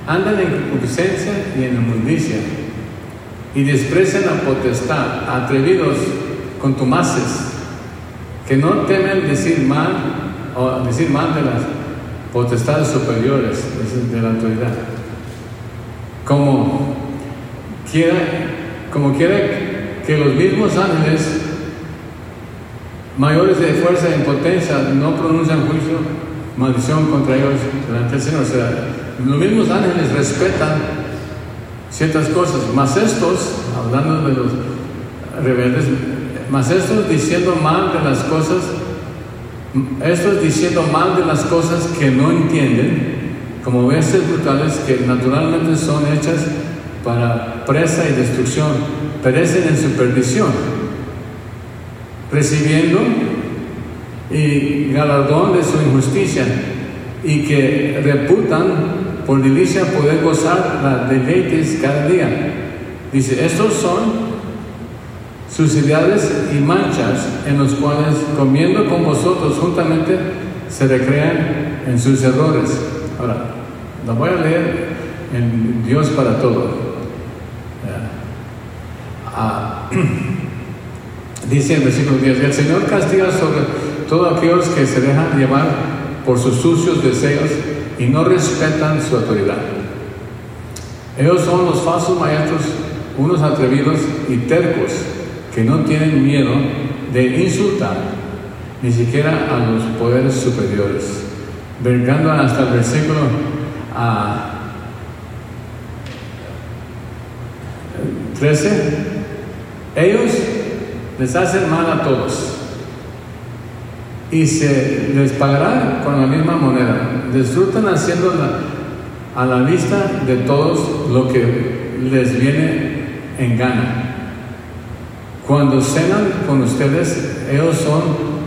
Speaker 1: andan en concupiscencia y en inmundicia y desprecian la potestad, atrevidos, contumaces, que no temen decir mal o decir mal de las potestades superiores de la autoridad. Como quiera, como quiera que los mismos ángeles mayores de fuerza e impotencia no pronuncian juicio, maldición contra ellos delante del Señor. O sea, los mismos ángeles respetan ciertas cosas, más estos, hablando de los rebeldes, más estos diciendo mal de las cosas, estos diciendo mal de las cosas que no entienden, como bestias brutales que naturalmente son hechas para presa y destrucción, perecen en su perdición, recibiendo y galardón de su injusticia, y que reputan por delicia poder gozar las deleites cada día. Dice, estos son suciedades y manchas en los cuales comiendo con vosotros juntamente se recrean en sus errores. Ahora, lo voy a leer en Dios para todo. Ah, [clears throat] dice en versículo 10, el Señor castiga sobre todos aquellos que se dejan llevar por sus sucios deseos y no respetan su autoridad. Ellos son los falsos maestros, unos atrevidos y tercos que no tienen miedo de insultar ni siquiera a los poderes superiores. Vergando hasta el versículo a 13, ellos les hacen mal a todos y se les pagará con la misma moneda. Disfrutan haciendo a la vista de todos lo que les viene en gana. Cuando cenan con ustedes, ellos son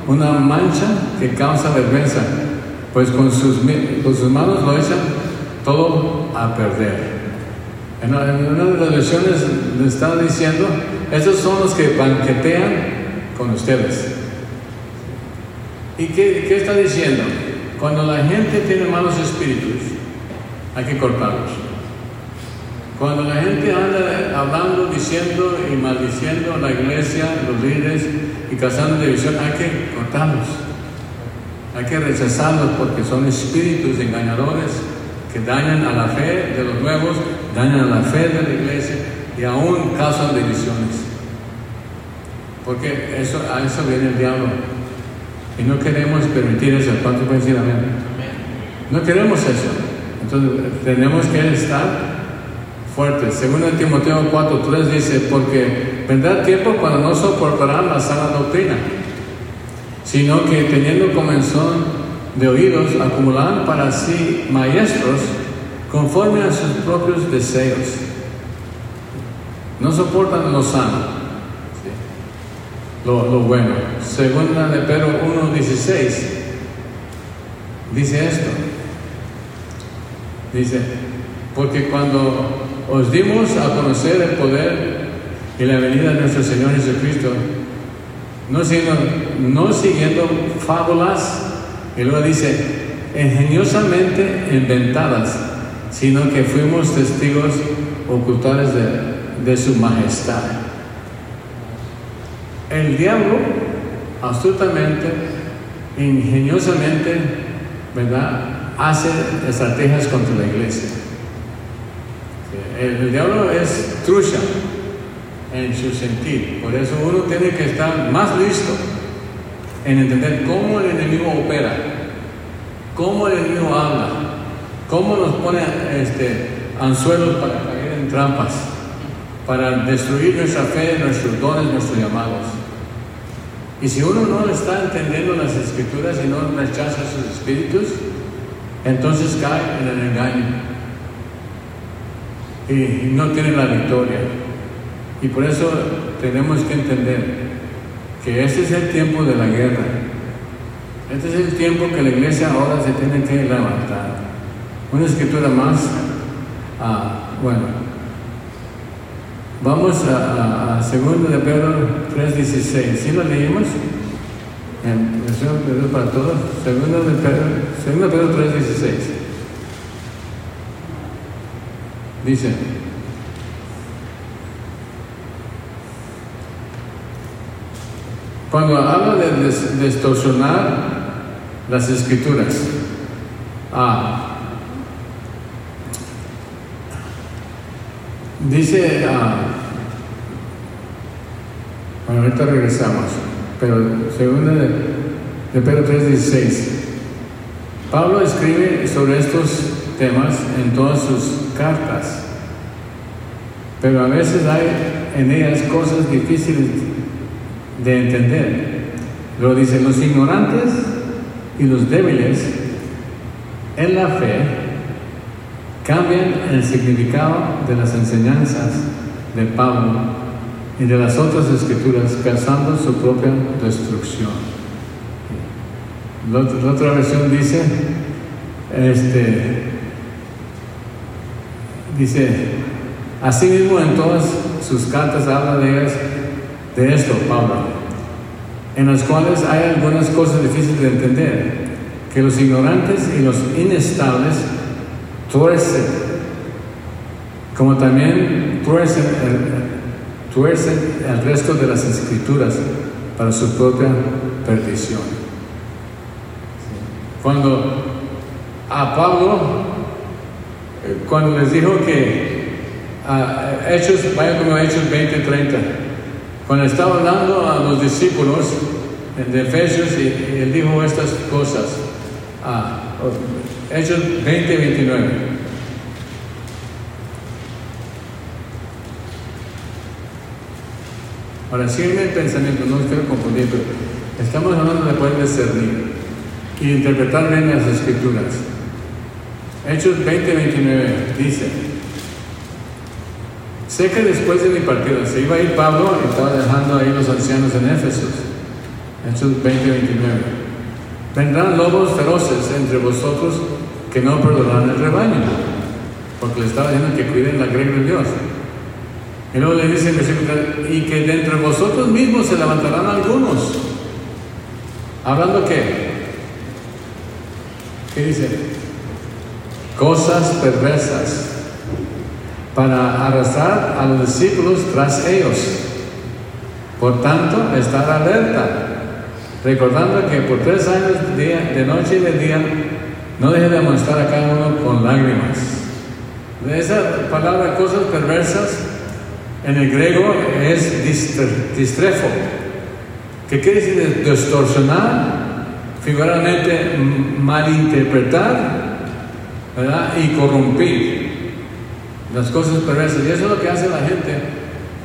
Speaker 1: una mancha que causa vergüenza, pues con sus, con sus manos lo echan todo a perder. En una de las versiones le está diciendo, esos son los que banquetean con ustedes. ¿Y qué, está diciendo? Cuando la gente tiene malos espíritus, hay que cortarlos. Cuando la gente anda hablando, diciendo y maldiciendo la iglesia, los líderes y causando división, hay que cortarlos. Hay que rechazarlos porque son espíritus engañadores que dañan a la fe de los nuevos, dañan a la fe de la iglesia y aún causan divisiones. Porque eso, a eso viene el diablo y no queremos permitir eso. ¿Cuántos pueden decir amén? No queremos eso. Entonces tenemos que estar fuertes. Segundo Timoteo 4.3 dice, porque vendrá tiempo cuando no soportarán la sana doctrina, sino que teniendo comenzón de oídos, acumularán para sí maestros conforme a sus propios deseos. No soportan lo sano lo, bueno. Segunda de Pedro 1.16 dice esto. Dice, porque cuando os dimos a conocer el poder y la venida de nuestro Señor Jesucristo, no siguiendo, fábulas, y luego dice, ingeniosamente inventadas, sino que fuimos testigos ocultores de, de su majestad. El diablo, absolutamente, ingeniosamente, ¿verdad? Hace estrategias contra la iglesia. El, el diablo es trucha en su sentido. Por eso uno tiene que estar más listo en entender cómo el enemigo opera, cómo el enemigo habla, cómo nos pone este, anzuelos para caer en trampas, para destruir nuestra fe, nuestros dones, nuestros llamados. Y si uno no está entendiendo las escrituras y no rechaza sus espíritus, entonces cae en el engaño y no tiene la victoria. Y por eso tenemos que entender que este es el tiempo de la guerra. Este es el tiempo que la iglesia ahora se tiene que levantar. Una escritura más. Ah, bueno, vamos a, a, 2 de Pedro 3.16. ¿Sí lo leímos? En versión Pedro para todos. 2 de Pedro, 2 de Pedro 3.16. Dice, Cuando habla de distorsionar las escrituras, ah, dice, ah, bueno, ahorita regresamos, pero segunda de, de Pedro 3:16, Pablo escribe sobre estos temas en todas sus cartas, pero a veces hay en ellas cosas difíciles de entender. Lo dicen los ignorantes y los débiles en la fe cambian el significado de las enseñanzas de Pablo y de las otras escrituras causando su propia destrucción. La otra, versión dice, este, dice, asimismo en todas sus cartas habla de de esto, Pablo, en las cuales hay algunas cosas difíciles de entender, que los ignorantes y los inestables tuercen, como también tuercen el, tuercen resto de las escrituras para su propia perdición. Cuando a Pablo, eh, cuando les dijo que a Hechos, vaya como Hechos 20, 30, cuando estaba hablando a los discípulos de Efesios, y, él dijo estas cosas. Ah, Hechos 20, 29. Ahora, sígueme el pensamiento, no confundir, pero estamos hablando de poder discernir y interpretar bien las escrituras. Hechos 20, 29 dice, Sé que después de mi partida se iba a ir Pablo y estaba dejando ahí los ancianos en Éfeso. Hechos 20, 29. Vendrán lobos feroces entre vosotros que no perdonarán el rebaño, porque le estaba diciendo que cuiden la gloria de Dios. Y luego le dice y que de entre vosotros mismos se levantarán algunos. ¿Hablando qué? ¿Qué dice? Cosas perversas para arrastrar a los discípulos tras ellos. Por tanto, estar alerta, recordando que por tres años de noche y de día no deje de mostrar a cada uno con lágrimas. De esa palabra cosas perversas en el griego es distrefo, que quiere decir distorsionar, figuralmente malinterpretar ¿verdad? y corrompir las cosas perversas. Y eso es lo que hace la gente,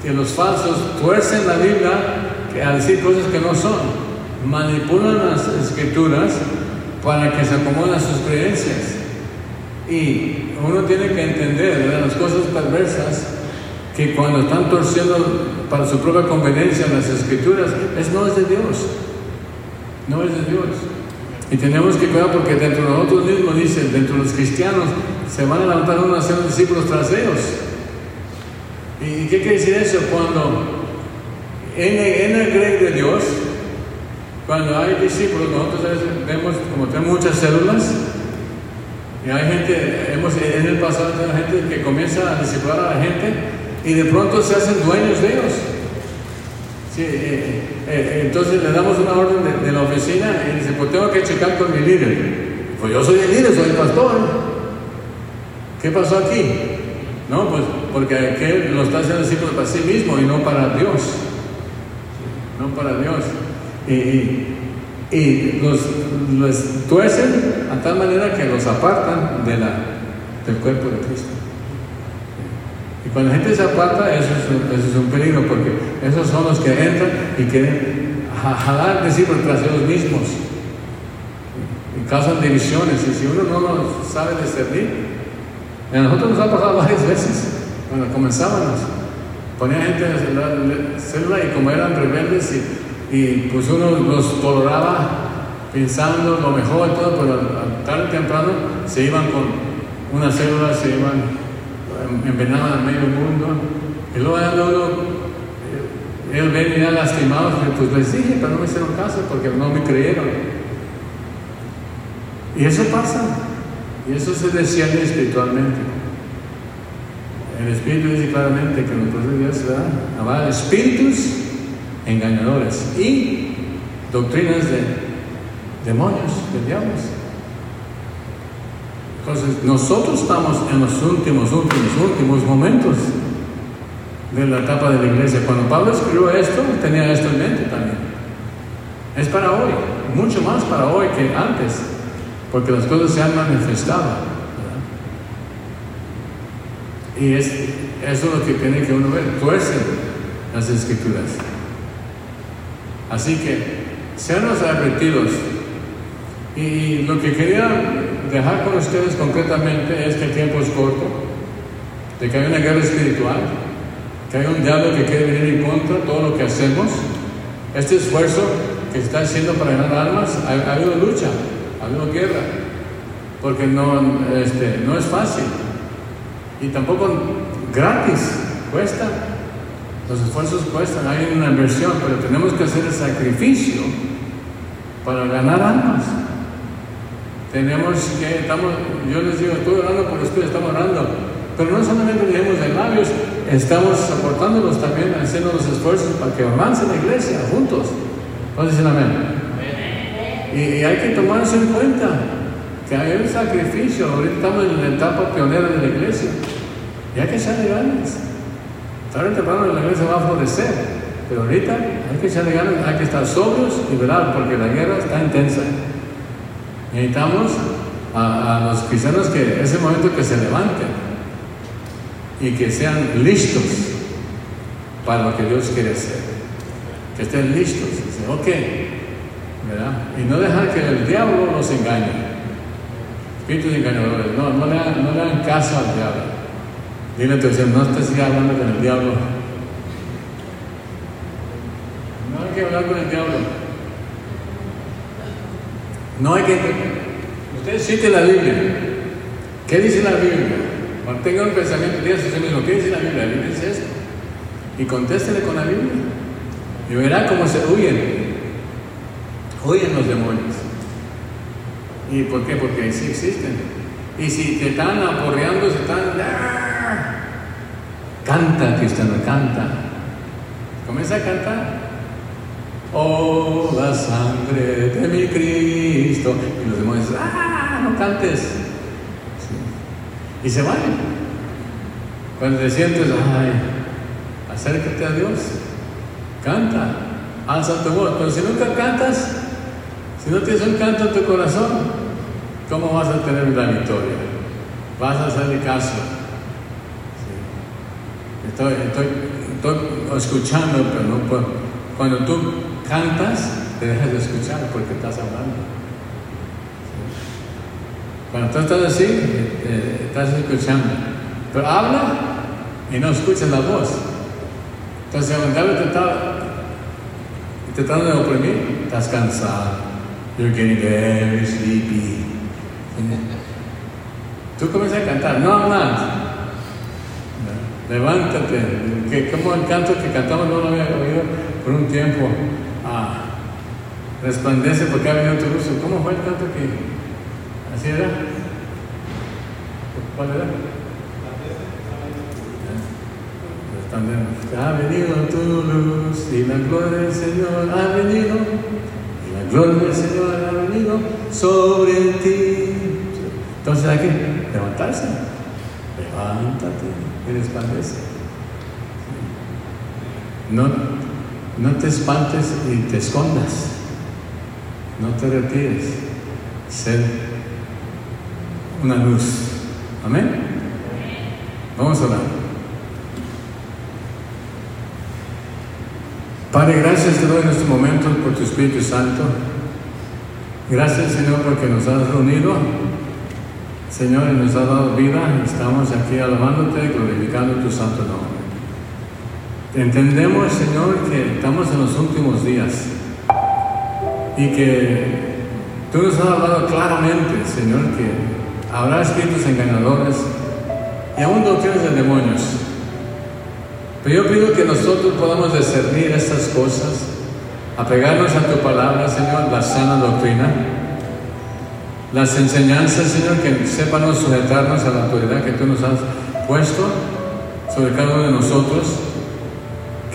Speaker 1: que los falsos tuercen la Biblia a decir cosas que no son. Manipulan las escrituras para que se acomoden sus creencias. Y uno tiene que entender las cosas perversas que cuando están torciendo para su propia conveniencia las escrituras, es no es de Dios. No es de Dios. Y tenemos que cuidar porque dentro de nosotros mismos, dicen, dentro de los cristianos, se van a levantar una nación de discípulos traseros. ¿Y qué quiere decir eso? Cuando en, en el de Dios, cuando hay discípulos, nosotros vemos como tenemos muchas células, y hay gente, hemos en el pasado hay gente que comienza a discipular a la gente y de pronto se hacen dueños de ellos. Sí, eh, eh, entonces le damos una orden de, la oficina y dice, pues tengo que checar con mi líder. Pues yo soy el líder, soy el pastor. ¿Qué pasó aquí? No, pues porque aquel lo está haciendo así para sí mismo y no para Dios. No para Dios. Y, los, los, tuercen a tal manera que los apartan de la, del cuerpo de Cristo. Y cuando la gente se aparta, eso es, eso es un peligro, porque esos son los que entran y quieren jalar discípulos tras ellos mismos. Y causan divisiones. Y si uno no lo sabe discernir, a nosotros nos ha pasado varias veces, cuando comenzábamos. Ponía gente en la célula y como eran rebeldes y, y pues uno los toleraba pensando lo mejor y todo, pero tarde o temprano se iban con una célula, se iban, envenenaban al medio mundo. Y luego uno, él venía lastimado, pues les dije, pero no me hicieron caso porque no me creyeron. Y eso pasa. Y eso se desciende espiritualmente. El Espíritu dice claramente que de Dios se dan espíritus engañadores y doctrinas de demonios, de diablos. Entonces, nosotros estamos en los últimos, últimos, últimos momentos de la etapa de la iglesia. Cuando Pablo escribió esto, tenía esto en mente también. Es para hoy, mucho más para hoy que antes porque las cosas se han manifestado. Y es, eso es lo que tiene que uno ver, tuercen las escrituras. Así que, seamos advertidos. Y lo que quería dejar con ustedes concretamente es que el tiempo es corto, de que hay una guerra espiritual, que hay un diablo que quiere venir en contra de todo lo que hacemos. Este esfuerzo que está haciendo para ganar almas, ha habido lucha, ha guerra, porque no, este, no es fácil y tampoco gratis, cuesta. Los esfuerzos cuestan, hay una inversión, pero tenemos que hacer el sacrificio para ganar almas. Tenemos que, estamos, yo les digo, estoy orando por ustedes, estamos orando, pero no solamente leemos de labios, estamos aportándolos también, haciendo los esfuerzos para que avance la iglesia juntos. ¿Cuántos dicen amén? Y, hay que tomar eso en cuenta, que hay un sacrificio. Ahorita estamos en la etapa pionera de la iglesia. Y hay que echarle ganas. Tarde o temprano la iglesia va a florecer. Pero ahorita hay que echarle ganas, hay que estar sobrios y velar, porque la guerra está intensa. Necesitamos a, los cristianos que ese momento que se levanten y que sean listos para lo que Dios quiere hacer. Que estén listos. Dicen, ok, y no dejar que el diablo los engañe. Espíritus engañadores, no, no le, no le hagan caso al diablo. Dile a tu no estés hablando con el diablo. No hay que hablar con el diablo. No hay que. Usted cite la Biblia. ¿Qué dice la Biblia? Cuando tenga un pensamiento, diga usted mismo, ¿qué dice la Biblia? La Biblia dice esto. Y contéstele con la Biblia. Y verá cómo se huyen huyen los demonios. ¿Y por qué? Porque sí existen. Y si te están aporreando, se están... Canta, cristiano, canta. Comienza a cantar. Oh, la sangre de mi Cristo. Y los demonios, ¡ah! No cantes. Y se van. Cuando te sientes, ay, acércate a Dios. Canta. Alza tu voz. Pero si nunca cantas, si no tienes un canto en tu corazón, ¿cómo vas a tener la victoria? Vas a hacerle caso. Estoy, escuchando, pero no puedo. Cuando tú cantas, te dejas de escuchar porque estás hablando. Cuando tú estás así, eh, estás escuchando. Pero habla y no escuchas la voz. Entonces, cuando David te está tratando de oprimir, estás cansado. You're getting very sleepy. Tú comienzas a cantar, no not. Levántate. Que, como el canto que cantamos no lo había oído por un tiempo. Ah, resplandece porque ha venido tu luz. ¿Cómo fue el canto que así era? ¿Cuál era? Ha venido tu luz y la gloria del Señor ha venido. Y la gloria del Señor ha venido sobre ti. Entonces hay que levantarse. Levántate y resplandece. No, no te espantes y te escondas. No te retires. Ser una luz. Amén. Vamos a orar. Padre, gracias te doy en estos momentos por tu Espíritu Santo. Gracias, Señor, porque nos has reunido. Señor, y nos has dado vida. Estamos aquí alabándote, glorificando tu santo nombre. Entendemos, Señor, que estamos en los últimos días y que tú nos has hablado claramente, Señor, que habrá espíritus engañadores y aún doctrinas de demonios. Pero yo pido que nosotros podamos discernir estas cosas, apegarnos a tu palabra, Señor, la sana doctrina, las enseñanzas, Señor, que sepamos sujetarnos a la autoridad que tú nos has puesto sobre cada uno de nosotros,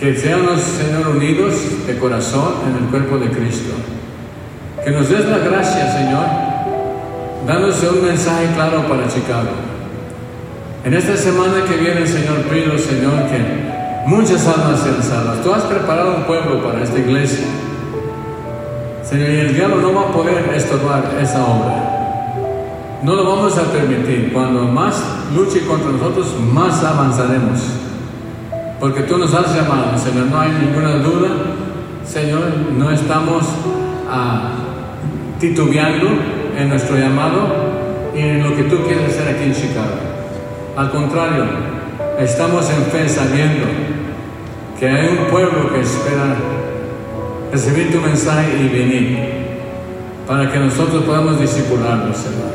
Speaker 1: que seamos, Señor, unidos de corazón en el cuerpo de Cristo. Que nos des la gracia, Señor, dándose un mensaje claro para Chicago. En esta semana que viene, Señor, pido, Señor, que Muchas almas sean salvas. Tú has preparado un pueblo para esta iglesia. Señor, y el diablo no va a poder estorbar esa obra. No lo vamos a permitir. Cuando más luche contra nosotros, más avanzaremos. Porque tú nos has llamado, Señor. No hay ninguna duda. Señor, no estamos ah, titubeando en nuestro llamado y en lo que tú quieres hacer aquí en Chicago. Al contrario, estamos en fe sabiendo que hay un pueblo que espera recibir tu mensaje y venir para que nosotros podamos discipularnos, Señor.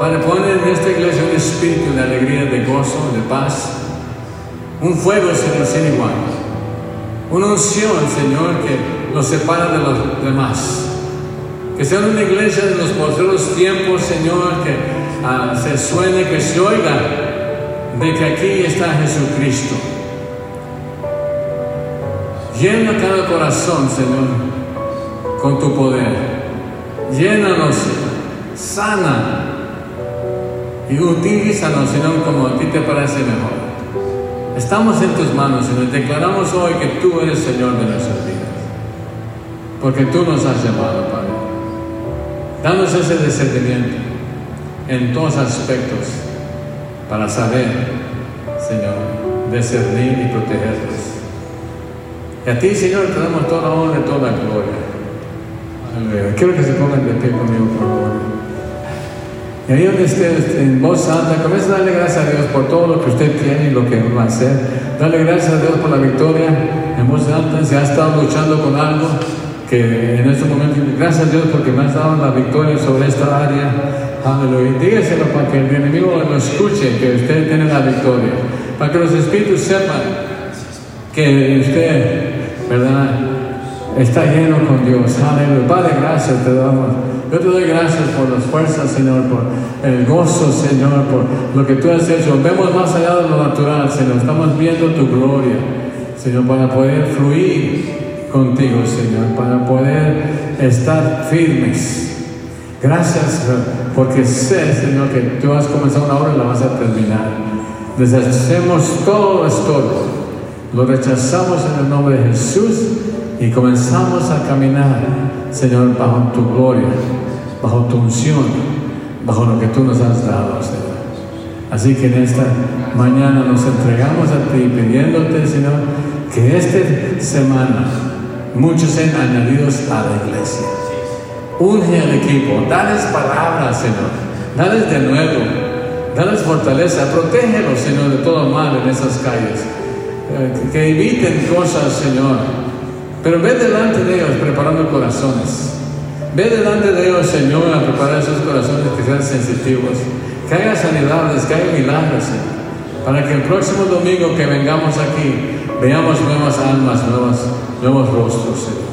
Speaker 1: Para poner en esta iglesia un espíritu de alegría, de gozo, de paz, un fuego, Señor, sin igual, una unción, Señor, que nos separa de los demás. Que sea una iglesia de los posteriores tiempos, Señor, que ah, se suene, que se oiga de que aquí está Jesucristo. Llena cada corazón, Señor, con tu poder. Llénanos, sana y utilízanos, Señor, como a ti te parece mejor. Estamos en tus manos, Señor. Declaramos hoy que tú eres Señor de nuestras vidas. Porque tú nos has llamado, Padre. Danos ese discernimiento en todos aspectos para saber, Señor, discernir y protegerlos. Y a ti, Señor, te damos toda honra y toda gloria. Quiero que se pongan de pie conmigo, por favor. Y ahí donde esté en voz alta, comienza a darle gracias a Dios por todo lo que usted tiene y lo que va a hacer. Dale gracias a Dios por la victoria en voz alta. Si ha estado luchando con algo, que en este momento, gracias a Dios porque me has dado la victoria sobre esta área. Aleluya. Dígaselo para que el enemigo lo escuche, que usted tiene la victoria. Para que los espíritus sepan que usted, ¿verdad? Está lleno con Dios. Aleluya. Padre, gracias te damos. Yo te doy gracias por las fuerzas, Señor, por el gozo, Señor, por lo que tú has hecho. Vemos más allá de lo natural, Señor. Estamos viendo tu gloria, Señor, para poder fluir contigo, Señor, para poder estar firmes. Gracias, porque sé, Señor, que tú has comenzado una obra y la vas a terminar. Deshacemos todo esto, lo rechazamos en el nombre de Jesús y comenzamos a caminar, Señor, bajo tu gloria, bajo tu unción, bajo lo que tú nos has dado, Señor. Así que en esta mañana nos entregamos a ti pidiéndote, Señor, que esta semana muchos sean añadidos a la iglesia. Unge al equipo, dales palabras, Señor, dales de nuevo, dales fortaleza, protégelos, Señor, de todo mal en esas calles. Eh, que eviten cosas, Señor. Pero ve delante de ellos preparando corazones. Ve delante de ellos, Señor, a preparar esos corazones que sean sensitivos. Que haya sanidades, que haya milagros, Señor. para que el próximo domingo que vengamos aquí veamos nuevas almas, nuevas, nuevos rostros, Señor.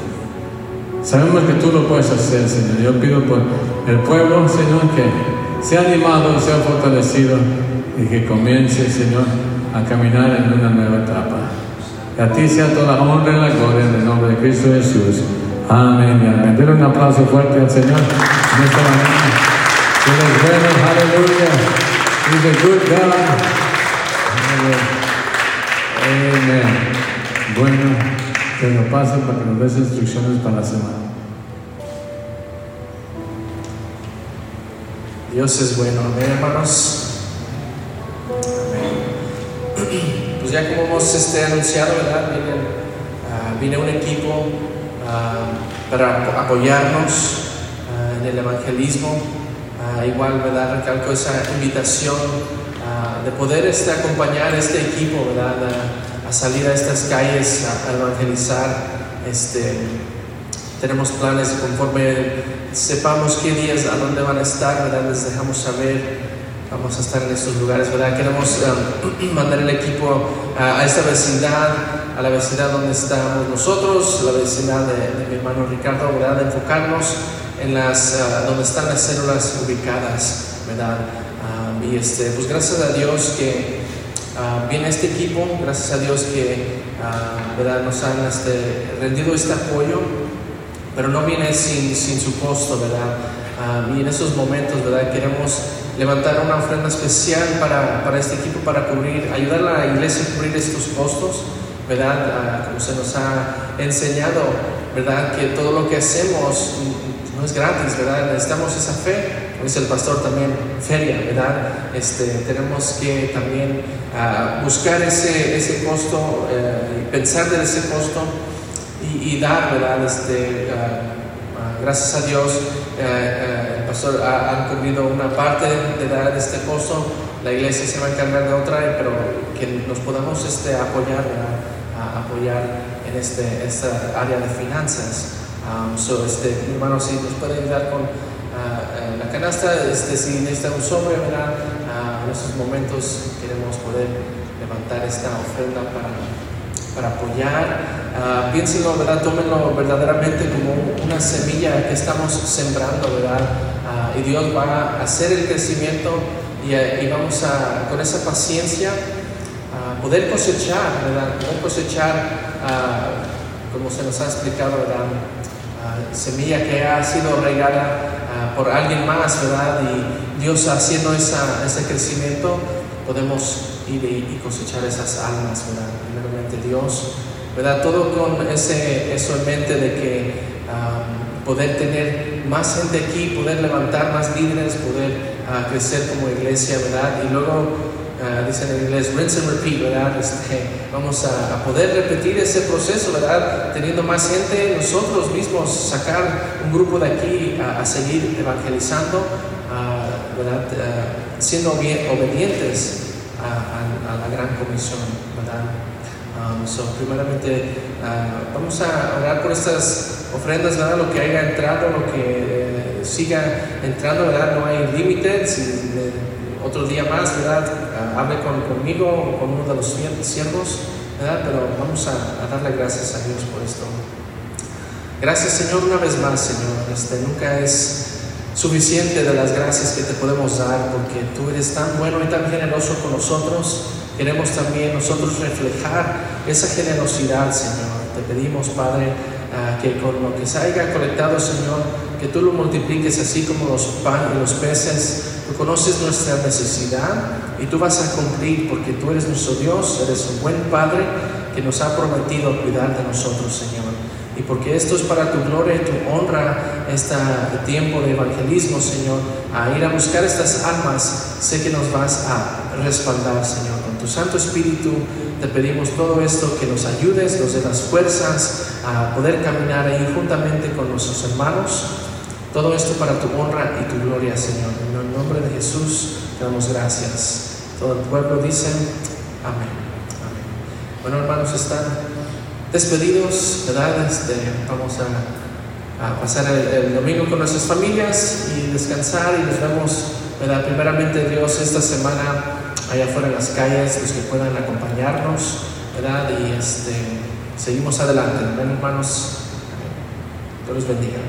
Speaker 1: Sabemos que tú lo puedes hacer, Señor. Yo pido por el pueblo, Señor, que sea animado, sea fortalecido y que comience, Señor, a caminar en una nueva etapa. Que a ti sea toda la honra y la gloria en el nombre de Cristo Jesús. Amén y amén. Denle un aplauso fuerte al Señor en esta mañana. Él es bueno, aleluya. He's a good God. Amén. Bueno, que lo pasen para que nos des instrucciones para la semana.
Speaker 2: Dios es bueno, amén, hermanos. Ya como hemos este, anunciado, ¿verdad? Viene, ah, un equipo ah, para apoyarnos ah, en el evangelismo. Igual, ¿verdad? Recalco esa invitación de poder este, acompañar este equipo, ¿verdad? A, a salir a estas calles a, a evangelizar. Este, tenemos planes conforme sepamos qué días, a dónde van a estar, ¿verdad? Les dejamos saber. Vamos a estar en estos lugares, ¿verdad? Queremos um, [clears throat] mandar el equipo a, a esta vecindad, a la vecindad donde estamos nosotros, la vecindad de, de mi hermano Ricardo, ¿verdad? Enfocarnos en las, uh, donde están las células ubicadas, ¿verdad? Um, y este, pues gracias a Dios que uh, viene este equipo, gracias a Dios que, uh, ¿verdad? Nos han este, rendido este apoyo pero no viene sin, sin su costo, ¿verdad? Y en esos momentos, ¿verdad? Queremos levantar una ofrenda especial para, para este equipo, para cubrir, ayudar a la iglesia a cubrir estos costos, ¿verdad? Ah, como se nos ha enseñado, ¿verdad? Que todo lo que hacemos no es gratis, ¿verdad? Necesitamos esa fe, como dice el pastor también, feria, ¿verdad? Este, tenemos que también ah, buscar ese, ese costo, eh, pensar de ese costo y, y dar, ¿verdad? Este, ah, gracias a Dios, eh, el pastor ha, ha cubrido una parte de dar este costo, la iglesia se va a encargar de otra, pero que nos podamos este, apoyar, ¿verdad? A apoyar en este, esta área de finanzas. Um, so, este, hermano, si nos puede ayudar con ah, la canasta, este, si necesita un sobre, ¿verdad? en estos momentos queremos poder levantar esta ofrenda para para apoyar. Uh, piénsenlo, ¿verdad? Tómenlo verdaderamente como una semilla que estamos sembrando, ¿verdad? Y Dios va a hacer el crecimiento y, uh, y vamos a, con esa paciencia, a poder cosechar, ¿verdad? Poder cosechar, como se nos ha explicado, ¿verdad? semilla que ha sido regada por alguien más, ¿verdad? Y Dios haciendo esa, ese crecimiento, podemos ir y, cosechar esas almas, ¿verdad? Primeramente Dios, ¿verdad? Todo con ese, eso en mente de que poder tener más gente aquí, poder levantar más líderes, poder uh, crecer como iglesia, ¿verdad? Y luego Uh, dicen en inglés, rinse and repeat, ¿verdad? Este, vamos a, a, poder repetir ese proceso, ¿verdad? Teniendo más gente, nosotros mismos sacar un grupo de aquí a, a seguir evangelizando, uh, ¿verdad? Siendo bien, obedientes a, la gran comisión, ¿verdad? Um, so, primeramente, vamos a orar por estas ofrendas, ¿verdad? Lo que haya entrado, lo que eh, siga entrando, ¿verdad? No hay límites. Si, otro día más, ¿verdad? Uh, hable con, conmigo o con uno de los siervos, ¿verdad? Pero vamos a, a, darle gracias a Dios por esto. Gracias, Señor, una vez más, Señor. Este, nunca es suficiente de las gracias que te podemos dar, porque tú eres tan bueno y tan generoso con nosotros. Queremos también nosotros reflejar esa generosidad, Señor. Te pedimos, Padre, que con lo que se haya colectado, Señor, que tú lo multipliques así como los pan y los peces Tú conoces nuestra necesidad y tú vas a cumplir porque tú eres nuestro Dios, eres un buen Padre que nos ha prometido cuidar de nosotros, Señor. Y porque esto es para tu gloria y tu honra, este tiempo de evangelismo, Señor, a ir a buscar estas almas, sé que nos vas a respaldar, Señor. Tu Santo Espíritu te pedimos todo esto, que nos ayudes, nos dé las fuerzas a poder caminar ahí juntamente con nuestros hermanos todo esto para tu honra y tu gloria, Señor. En el nombre de Jesús te damos gracias. Todo el pueblo dice amén. amén. Bueno, hermanos, están despedidos, ¿verdad? Este, vamos a, a pasar el, el, domingo con nuestras familias y descansar y nos vemos, ¿verdad? Primeramente, Dios, esta semana allá afuera en las calles, los que puedan acompañarnos, ¿verdad? Y este, seguimos adelante. Hermanos. Dios los bendiga.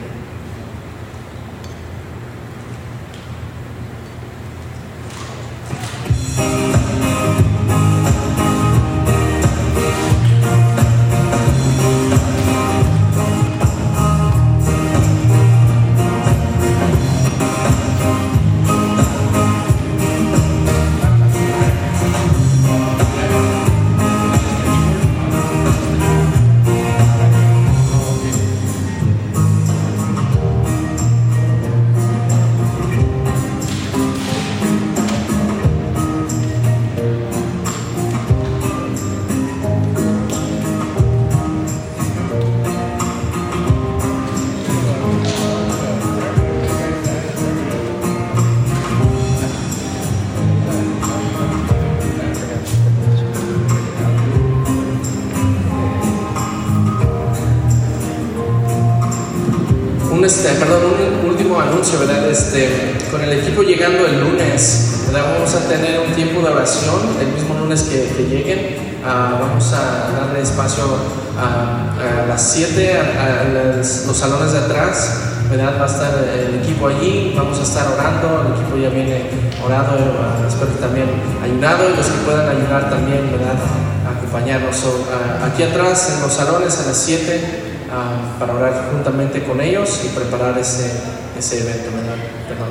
Speaker 2: Aquí atrás en los salones a las 7 uh, para orar juntamente con ellos y preparar ese, ese evento. ¿verdad? Perdón.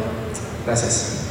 Speaker 2: Gracias.